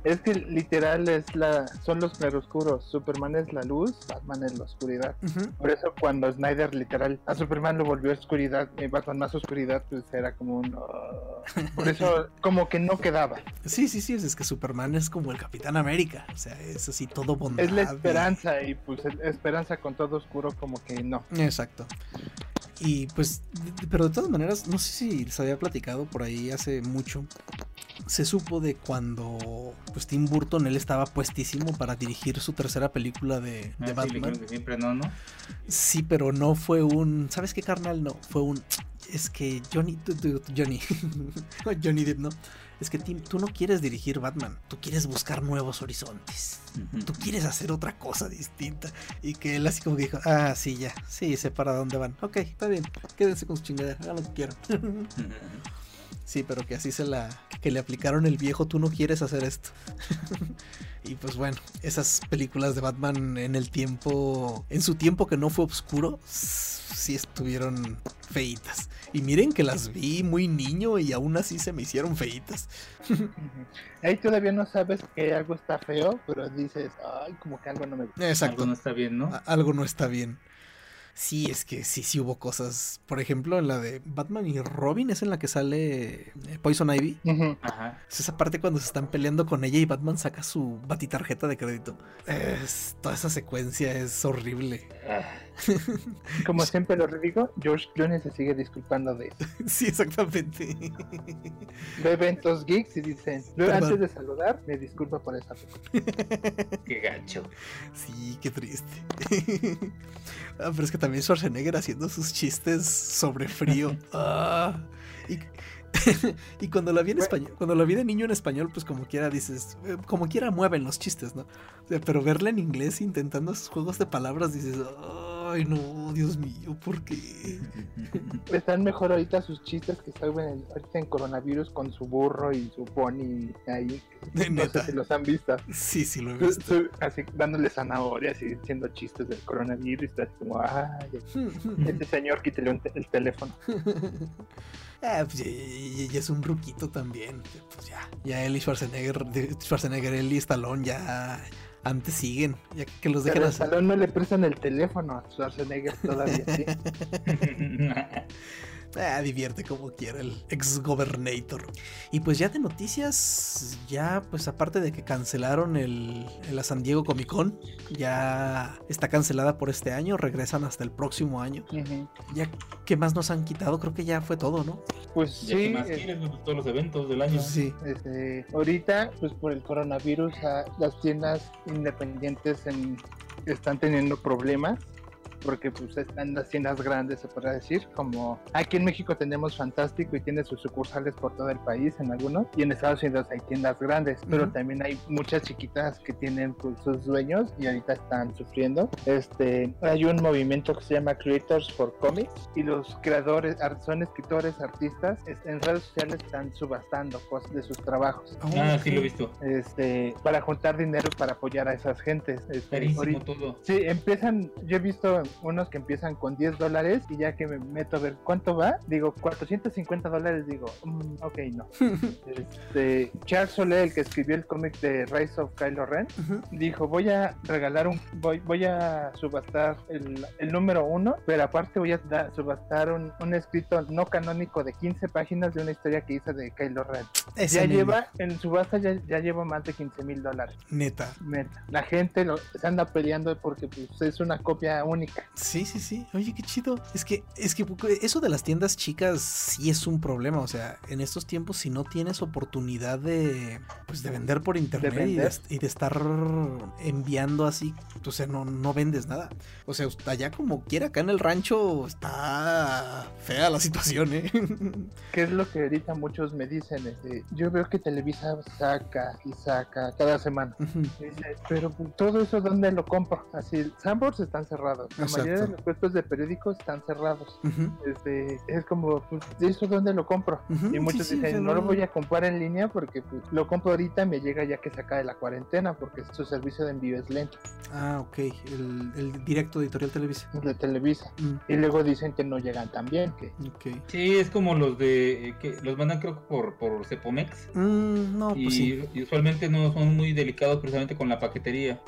Es que literal es la, son los claroscuros. Superman es la luz, Batman es la oscuridad. Por eso cuando Snyder literal a Superman lo volvió a oscuridad, Batman más oscuridad, pues era como un... Oh. por eso como que no quedaba. Sí, sí, sí, es que Superman es como el Capitán América. O sea, es así todo bondad. Es la esperanza y pues esperanza con todo oscuro como que no. Exacto. Y pues, pero de todas maneras, no sé si les había platicado por ahí hace mucho. Se supo de cuando pues Tim Burton él estaba puestísimo para dirigir su tercera película de, de ah, Batman. Sí, siempre no, ¿no? Sí, pero no fue un, ¿sabes qué carnal? No, fue un es que Johnny Johnny Johnny Depp, no es que Tim, tú no quieres dirigir Batman, tú quieres buscar nuevos horizontes, tú quieres hacer otra cosa distinta. Y que él así como dijo, ah, sí, ya, sí, sé para dónde van. Ok, está bien, quédense con su chingadera, hagan lo que quieran. sí, pero que así se la, que le aplicaron el viejo, tú no quieres hacer esto. y pues bueno, esas películas de Batman en el tiempo, en su tiempo que no fue oscuro, sí estuvieron feitas. Y miren que las vi muy niño y aún así se me hicieron feitas. Ahí todavía no sabes que algo está feo, pero dices, ay, como que algo no me gusta. Exacto. Algo no está bien, ¿no? Algo no está bien. Sí, es que sí, sí hubo cosas. Por ejemplo, en la de Batman y Robin es en la que sale eh, Poison Ivy. Ajá. Es esa parte cuando se están peleando con ella y Batman saca su batitarjeta de crédito. Es, toda esa secuencia es horrible. Ah. Como siempre lo digo, George Clooney se sigue disculpando de eso. Sí, exactamente. Ve eventos geeks y dicen, antes de saludar, me disculpa por esa Qué gancho. Sí, qué triste. ah, pero es que también Schwarzenegger haciendo sus chistes sobre frío. Ah, y, y cuando la vi en español, cuando la vi de niño en español, pues como quiera dices, eh, como quiera mueven los chistes, ¿no? pero verla en inglés intentando esos juegos de palabras dices, ay no, Dios mío, ¿por qué? Están mejor ahorita sus chistes que están ahorita en coronavirus con su burro y su pony ahí. No sé si los han visto. Sí, sí lo he visto. Así dándole zanahorias y diciendo chistes del coronavirus. Así como, ay, este señor quítele el teléfono. Ah, pues, y, es un ruquito también. Pues ya, ya él y Schwarzenegger, Schwarzenegger, y Stallone ya antes siguen, ya que los dejen Pero Stallone no le prestan el teléfono a Schwarzenegger todavía, ¿sí? Ah, divierte como quiera el ex gobernator. Y pues ya de noticias, ya pues aparte de que cancelaron el, la San Diego Comic Con, ya está cancelada por este año, regresan hasta el próximo año. Ya, ¿qué más nos han quitado? Creo que ya fue todo, ¿no? Pues sí. Más eh, todos los eventos del año. Sí. Este, ahorita, pues por el coronavirus, las tiendas independientes en, están teniendo problemas porque pues están las tiendas grandes, se podría decir, como aquí en México tenemos Fantástico y tiene sus sucursales por todo el país en algunos, y en Estados Unidos hay tiendas grandes, pero también hay muchas chiquitas que tienen pues, sus dueños y ahorita están sufriendo. Este, hay un movimiento que se llama Creators for Comics y los creadores, son escritores, artistas, en redes sociales están subastando cosas de sus trabajos. Ah, sí lo he visto. Este, para juntar dinero para apoyar a esas gentes. Este, todo. Sí, empiezan, yo he visto unos que empiezan con 10 dólares y ya que me meto a ver cuánto va, digo 450 dólares, digo, mm, ok, no. este, Charles Soler, el que escribió el cómic de Rise of Kylo Ren, dijo, voy a regalar un, voy, voy a subastar el, el número uno, pero aparte voy a subastar un, un, escrito no canónico de 15 páginas de una historia que hice de Kylo Ren. ya lleva, en subasta ya, ya lleva más de 15 mil dólares. Neta. Neta. La gente lo, se anda peleando porque pues, es una copia única. Sí, sí, sí. Oye, qué chido. Es que, es que eso de las tiendas chicas sí es un problema. O sea, en estos tiempos, si no tienes oportunidad de, pues, de vender por internet y, de, estar enviando así, o sea, no, no vendes nada. O sea, allá como quiera, acá en el rancho está fea la situación, ¿eh? ¿Qué es lo que ahorita muchos me dicen? Este, yo veo que Televisa saca y saca cada semana. pero pues, todo eso, ¿dónde lo compro? Así, Sambors están cerrados mayoría de los puestos de periódicos están cerrados. este, es como, pues, ¿eso dónde lo compro? y muchos dicen, no lo voy a comprar en línea porque pues, lo compro ahorita, me llega ya que se de la cuarentena porque su servicio de envío es lento. Ah, ok, el, directo editorial Televisa. De Televisa. Mm. Y luego dicen que no llegan tan bien. Que... Okay. Sí, es como los de, eh, que los mandan creo por, por Cepomex. Mm, no, pues y, y, usualmente no son muy delicados precisamente con la paquetería.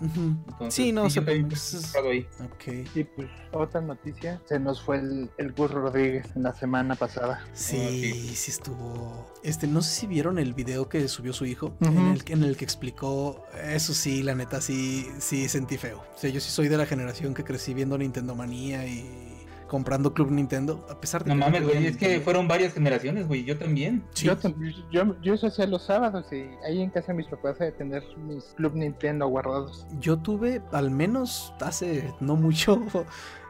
sí, no, sí, Cepomex. Ahí. Ok. Y pues otra noticia, se nos fue el, el Gus Rodríguez en la semana pasada. Sí, ah, sí, estuvo. Este, no sé si vieron el video que subió su hijo, en, el, en el que explicó, eso sí, la neta, sí, sí sentí feo. O sea, yo sí soy de la generación que crecí viendo Nintendo Manía y comprando Club Nintendo, a pesar de no mames, güey, es que fueron varias generaciones, güey, yo también. Yo, yo, yo, eso hacía los sábados y ahí en casa de mis papás de tener mis Club Nintendo guardados. Yo tuve, al menos hace no mucho,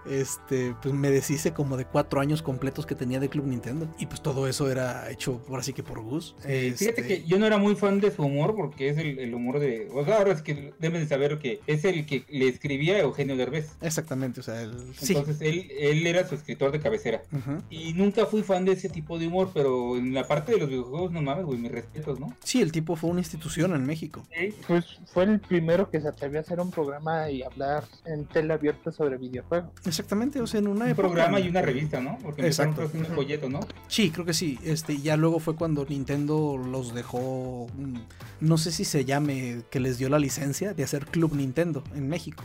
este, pues me deshice como de cuatro años completos que tenía de Club Nintendo. Y pues todo eso era hecho por así que por Gus. Fíjate este que yo no era muy fan de su humor porque es el, humor de. O sea, ahora es que deben de saber que es el que le escribía a Eugenio Derbez. Exactamente, o sea, Entonces él, él era su escritor de cabecera. Y nunca fui fan de ese tipo de humor, pero en la parte de los videojuegos, no mames, güey, mis respetos, ¿no? Sí, el tipo fue una institución en México. Pues fue el primero que se atrevió a hacer un programa y hablar en tele abierta sobre videojuegos. Exactamente, o sea, en una un programa y una revista, ¿no? Porque Exacto. un folleto, ¿no? Sí, creo que sí. Este, ya luego fue cuando Nintendo los dejó, mm, no sé si se llame, que les dio la licencia de hacer Club Nintendo en México.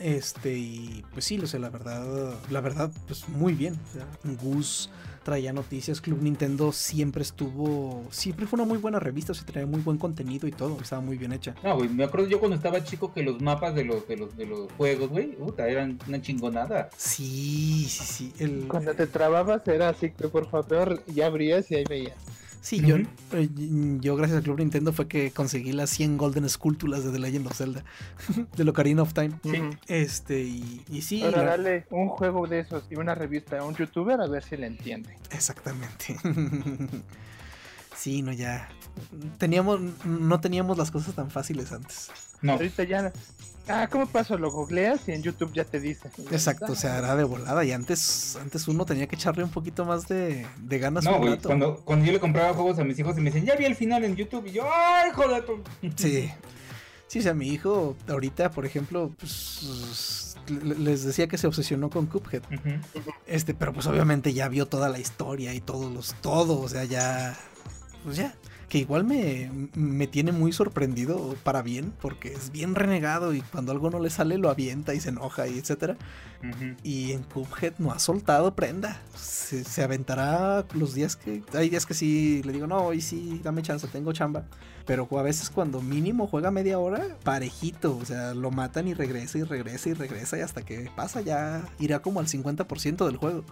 Este, y pues sí, lo sé, la verdad, la verdad, pues muy bien. O sea, Gus traía noticias. Club Nintendo siempre estuvo, siempre fue una muy buena revista, se traía muy buen contenido y todo, estaba muy bien hecha. No, güey, me acuerdo yo cuando estaba chico que los mapas de los de los de los juegos, güey, puta, eran una chingonada. Sí, sí, sí. Cuando te trababas era así que por favor ya abrías y ahí veías. Sí, yo, eh, yo gracias al Club Nintendo fue que conseguí las 100 Golden Esculturas de The Legend of Zelda, de Ocarina of Time. Este, y, y sí. Ahora dale un juego de esos y una revista a un youtuber a ver si le entiende. Exactamente. sí, no, ya. Teníamos, no teníamos las cosas tan fáciles antes. No. Ahorita ya Ah, ¿cómo pasó? Lo googleas y en YouTube ya te dice. Exacto, o sea, era de volada. Y antes, antes uno tenía que echarle un poquito más de, de ganas. No, güey, cuando, cuando yo le compraba juegos a mis hijos y me dicen, ya vi el final en YouTube. Y yo, ¡ay, joder! Sí. Sí, o sea, mi hijo ahorita, por ejemplo, pues les decía que se obsesionó con Cuphead. Este, pero pues obviamente ya vio toda la historia y todos los, todo, o sea, ya, pues ya, que igual me, me tiene muy sorprendido para bien, porque es bien renegado y cuando algo no le sale lo avienta y se enoja y etcétera. Y en Cuphead no ha soltado prenda. Se, se, aventará los días que. Hay días que sí le digo, no, hoy sí, dame chance, tengo chamba. Pero a veces cuando mínimo juega media hora, parejito. O sea, lo matan y regresa y regresa y regresa. Y hasta que pasa ya irá como al 50% del juego.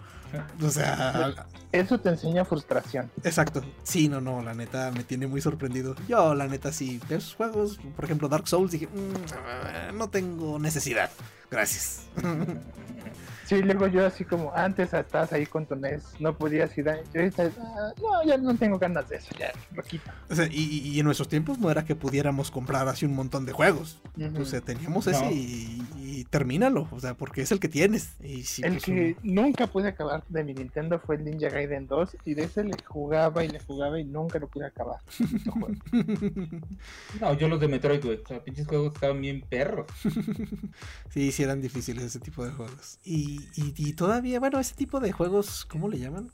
O sea. Eso te enseña frustración. Exacto. Sí, no, no, la neta me tiene muy sorprendido. Yo, la neta, sí. Esos juegos, por ejemplo, Dark Souls, dije, mm, no tengo necesidad. Gracias. Sí, luego yo así como antes estabas ahí con tu NES, no podías ir a... Ah, no, ya no tengo ganas de eso, ya lo quito. O sea, y, en nuestros tiempos no era que pudiéramos comprar así un montón de juegos. O sea, teníamos ese y, termínalo, o sea, porque es el que tienes. Y el pues, que nunca pude acabar de mi Nintendo fue el Ninja Gaiden 2 y de ese le jugaba y le jugaba y nunca lo pude acabar. no, yo los de Metroid, güey. O sea, pinches juegos estaban bien perros. sí, sí eran difíciles ese tipo de juegos. Y y, todavía, bueno, ese tipo de juegos, ¿cómo le llaman?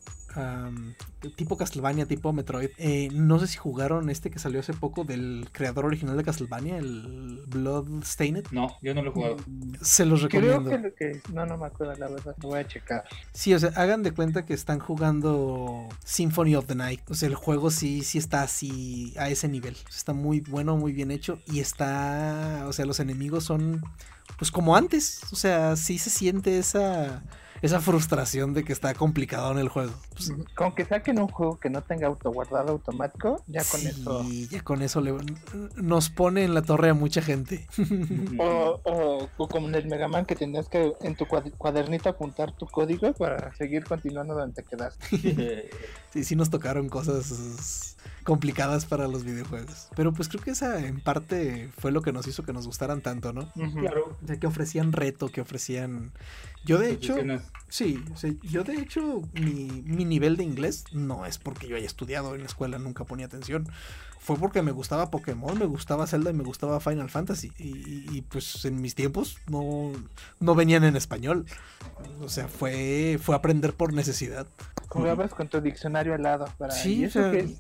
tipo Castlevania, tipo Metroid. Eh, no sé si jugaron este que salió hace poco del creador original de Castlevania, el Bloodstained. No, yo no lo he jugado. Se los recomiendo. Creo que lo que No, no me acuerdo, la verdad. Lo voy a checar. Sí, o sea, hagan de cuenta que están jugando Symphony of the Night. O sea, el juego sí, sí está así a ese nivel. Está muy bueno, muy bien hecho. Y está. O sea, los enemigos son pues como antes. O sea, sí se siente esa, esa frustración de que está complicado en el juego. Pues, con que saquen un juego que no tenga autoguardado automático, ya con eso. Y ya con eso le, nos pone en la torre a mucha gente. o, o, como en el Mega Man que tenías que en tu cuadernito apuntar tu código para seguir continuando donde te quedaste. sí, sí nos tocaron cosas complicadas para los videojuegos. Pero pues creo que esa en parte fue lo que nos hizo que nos gustaran tanto, ¿no? Claro. O sea, que ofrecían reto, que ofrecían... Yo de hecho... Sí, yo de hecho mi, mi nivel de inglés no es porque yo haya estudiado en la escuela, nunca ponía atención fue porque me gustaba Pokémon, me gustaba Zelda y me gustaba Final Fantasy. Y, pues en mis tiempos no, no venían en español. O sea, fue, fue aprender por necesidad. Jugabas con tu diccionario al lado. Para... Sí,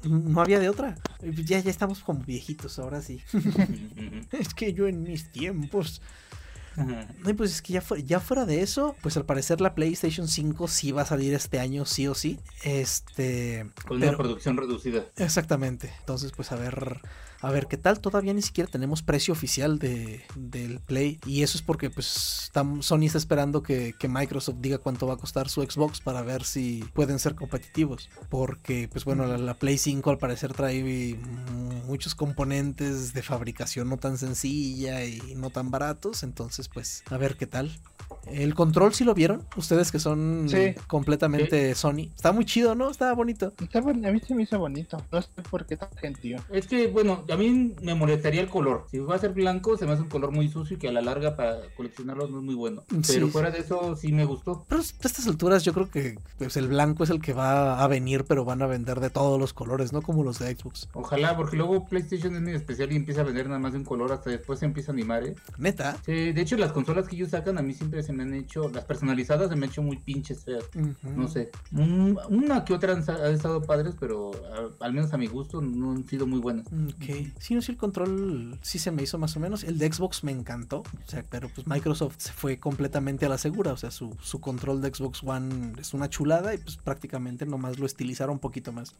no había de otra. Ya, ya estamos como viejitos, ahora sí. es que yo en mis tiempos pues es que ya, ya fuera de eso, pues al parecer la PlayStation 5 sí va a salir este año, sí o sí. Este. Con una producción reducida. Exactamente. Entonces, pues a ver a ver qué tal. Todavía ni siquiera tenemos precio oficial de, del Play. Y eso es porque pues Sony está esperando que, Microsoft diga cuánto va a costar su Xbox para ver si pueden ser competitivos. Porque pues bueno, la, Play 5 al parecer trae muchos componentes de fabricación no tan sencilla y no tan baratos. Entonces pues a ver qué tal. El control sí lo vieron, ustedes que son completamente Sony. Está muy chido, ¿no? Está bonito. Está a mí se me hizo bonito. No sé por qué tan gentil. Es que, bueno, a mí me molestaría el color. Si va a ser blanco, se me hace un color muy sucio y que a la larga para coleccionarlos no es muy bueno. Pero fuera de eso, sí me gustó. Pero a estas alturas yo creo que pues, el blanco es el que va a venir, pero van a vender de todos los colores, no como los de Xbox. Ojalá, porque luego PlayStation es muy especial y empieza a vender nada más de un color hasta después se empieza a animar, ¿eh? Neta. Sí, de hecho, las consolas que ellos sacan a mí siempre se me han hecho, las personalizadas se me han hecho muy pinches feas. No sé. una que otra han, estado padres, pero al menos a mi gusto no han sido muy buenas. Ok. Sí, no sé, el control sí se me hizo más o menos. El de Xbox me encantó. O sea, pero pues Microsoft se fue completamente a la segura. O sea, su, su control de Xbox One es una chulada y pues prácticamente nomás lo estilizaron un poquito más.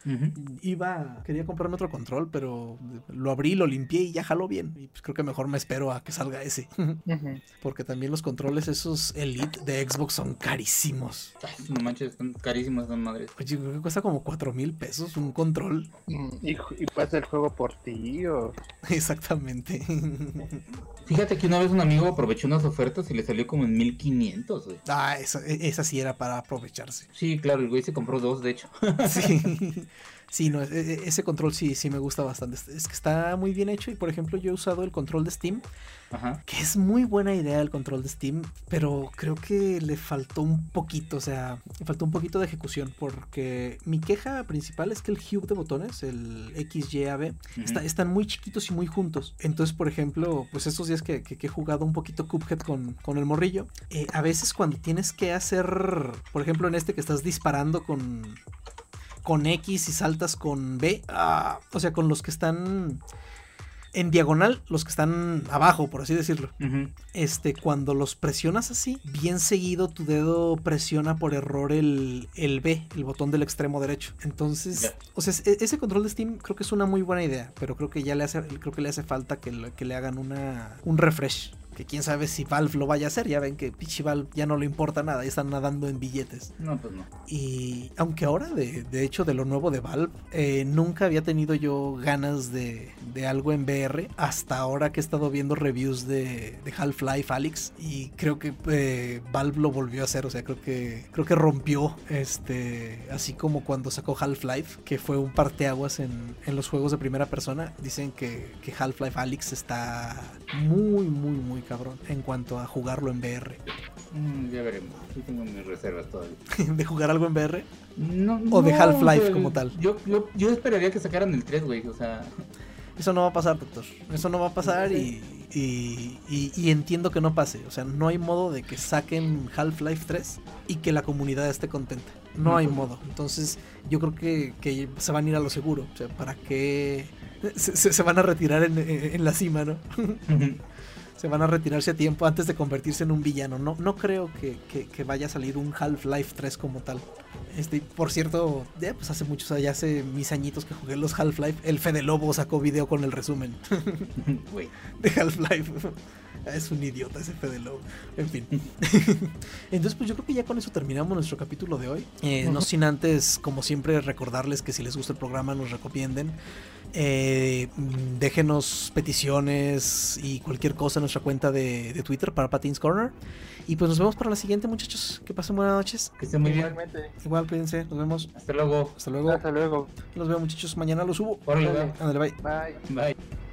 Iba, quería comprarme otro control, pero lo abrí, lo limpié y ya jaló bien. Y pues creo que mejor me espero a que salga ese. Porque también los controles esos Elite de Xbox son carísimos. no manches, están carísimos, son madres. Oye, creo que cuesta como 4 mil pesos un control. Mm, y, y pasa el juego por ti, Exactamente. Fíjate que una vez un amigo aprovechó unas ofertas y le salió como en 1500, güey. Ah, esa, e, esa sí era para aprovecharse. Sí, claro, el güey se compró dos, de hecho. sí. Sí, no, e, e, ese control sí, sí me gusta bastante. Es que está muy bien hecho y por ejemplo yo he usado el control de Steam, que es muy buena idea el control de Steam, pero creo que le faltó un poquito, o sea, le faltó un poquito de ejecución porque mi queja principal es que el hue de botones, el X, Y, A, B, están muy chiquitos y muy juntos. Entonces, por ejemplo, pues estos días que, he jugado un poquito Cuphead con, con el morrillo, eh, a veces cuando tienes que hacer, por ejemplo en este que estás disparando con con X y saltas con B. Ah, o sea, con los que están en diagonal, los que están abajo, por así decirlo. Este, cuando los presionas así, bien seguido tu dedo presiona por error el, el B, el botón del extremo derecho. Entonces, o sea, e, ese control de Steam creo que es una muy buena idea, pero creo que ya le hace, creo que le hace falta que, que le hagan una, un refresh que quién sabe si Valve lo vaya a hacer. Ya ven que Pichi Valve ya no le importa nada, ya están nadando en billetes. No, pues no. Y aunque ahora, de, de hecho, de lo nuevo de Valve, eh, nunca había tenido yo ganas de, de, algo en VR hasta ahora que he estado viendo reviews de, de Half-Life Alyx y creo que eh, Valve lo volvió a hacer. O sea, creo que creo que rompió este, así como cuando sacó Half-Life, que fue un parteaguas en, en los juegos de primera persona. Dicen que, que Half-Life Alyx está muy, muy, muy cabrón en cuanto a jugarlo en VR. Mm, ya veremos. Yo tengo mis reservas todavía. ¿De jugar algo en VR? No, ¿O de no, Half-Life pues, como tal? Yo, yo, yo esperaría que sacaran el 3, güey. O sea, Eso no va a pasar, doctor. Eso no va a pasar y, y, y- y entiendo que no pase. O sea, no hay modo de que saquen Half-Life 3 y que la comunidad esté contenta. No No, hay pues modo. Entonces, yo creo que, que se van a ir a lo seguro. O sea, ¿para qué? Se, se- se van a retirar en, en la cima, ¿no? Se van a retirarse a tiempo antes de convertirse en un villano. No, no creo que, que- que vaya a salir un Half-Life 3 como tal. Este, por cierto, ya pues hace muchos, ya hace mis añitos que jugué los Half-Life, el Fede Lobo sacó video con el resumen güey. de Half-Life. Es un idiota ese Fede Lobo. En fin. Entonces, pues yo creo que ya con eso terminamos nuestro capítulo de hoy. Eh, No sin antes, como siempre, recordarles que si les gusta el programa, nos recomienden. Eh, déjenos peticiones y cualquier cosa en nuestra cuenta de, de Twitter para Patins Corner. Y pues nos vemos para la siguiente, muchachos. Que pasen buenas noches. Que esté muy bien. Igualmente. Igual, cuídense. Nos vemos. Hasta luego. Hasta luego. Hasta luego. Los veo, muchachos. Mañana los subo. Órale. Ándale, bye. Bye. Bye.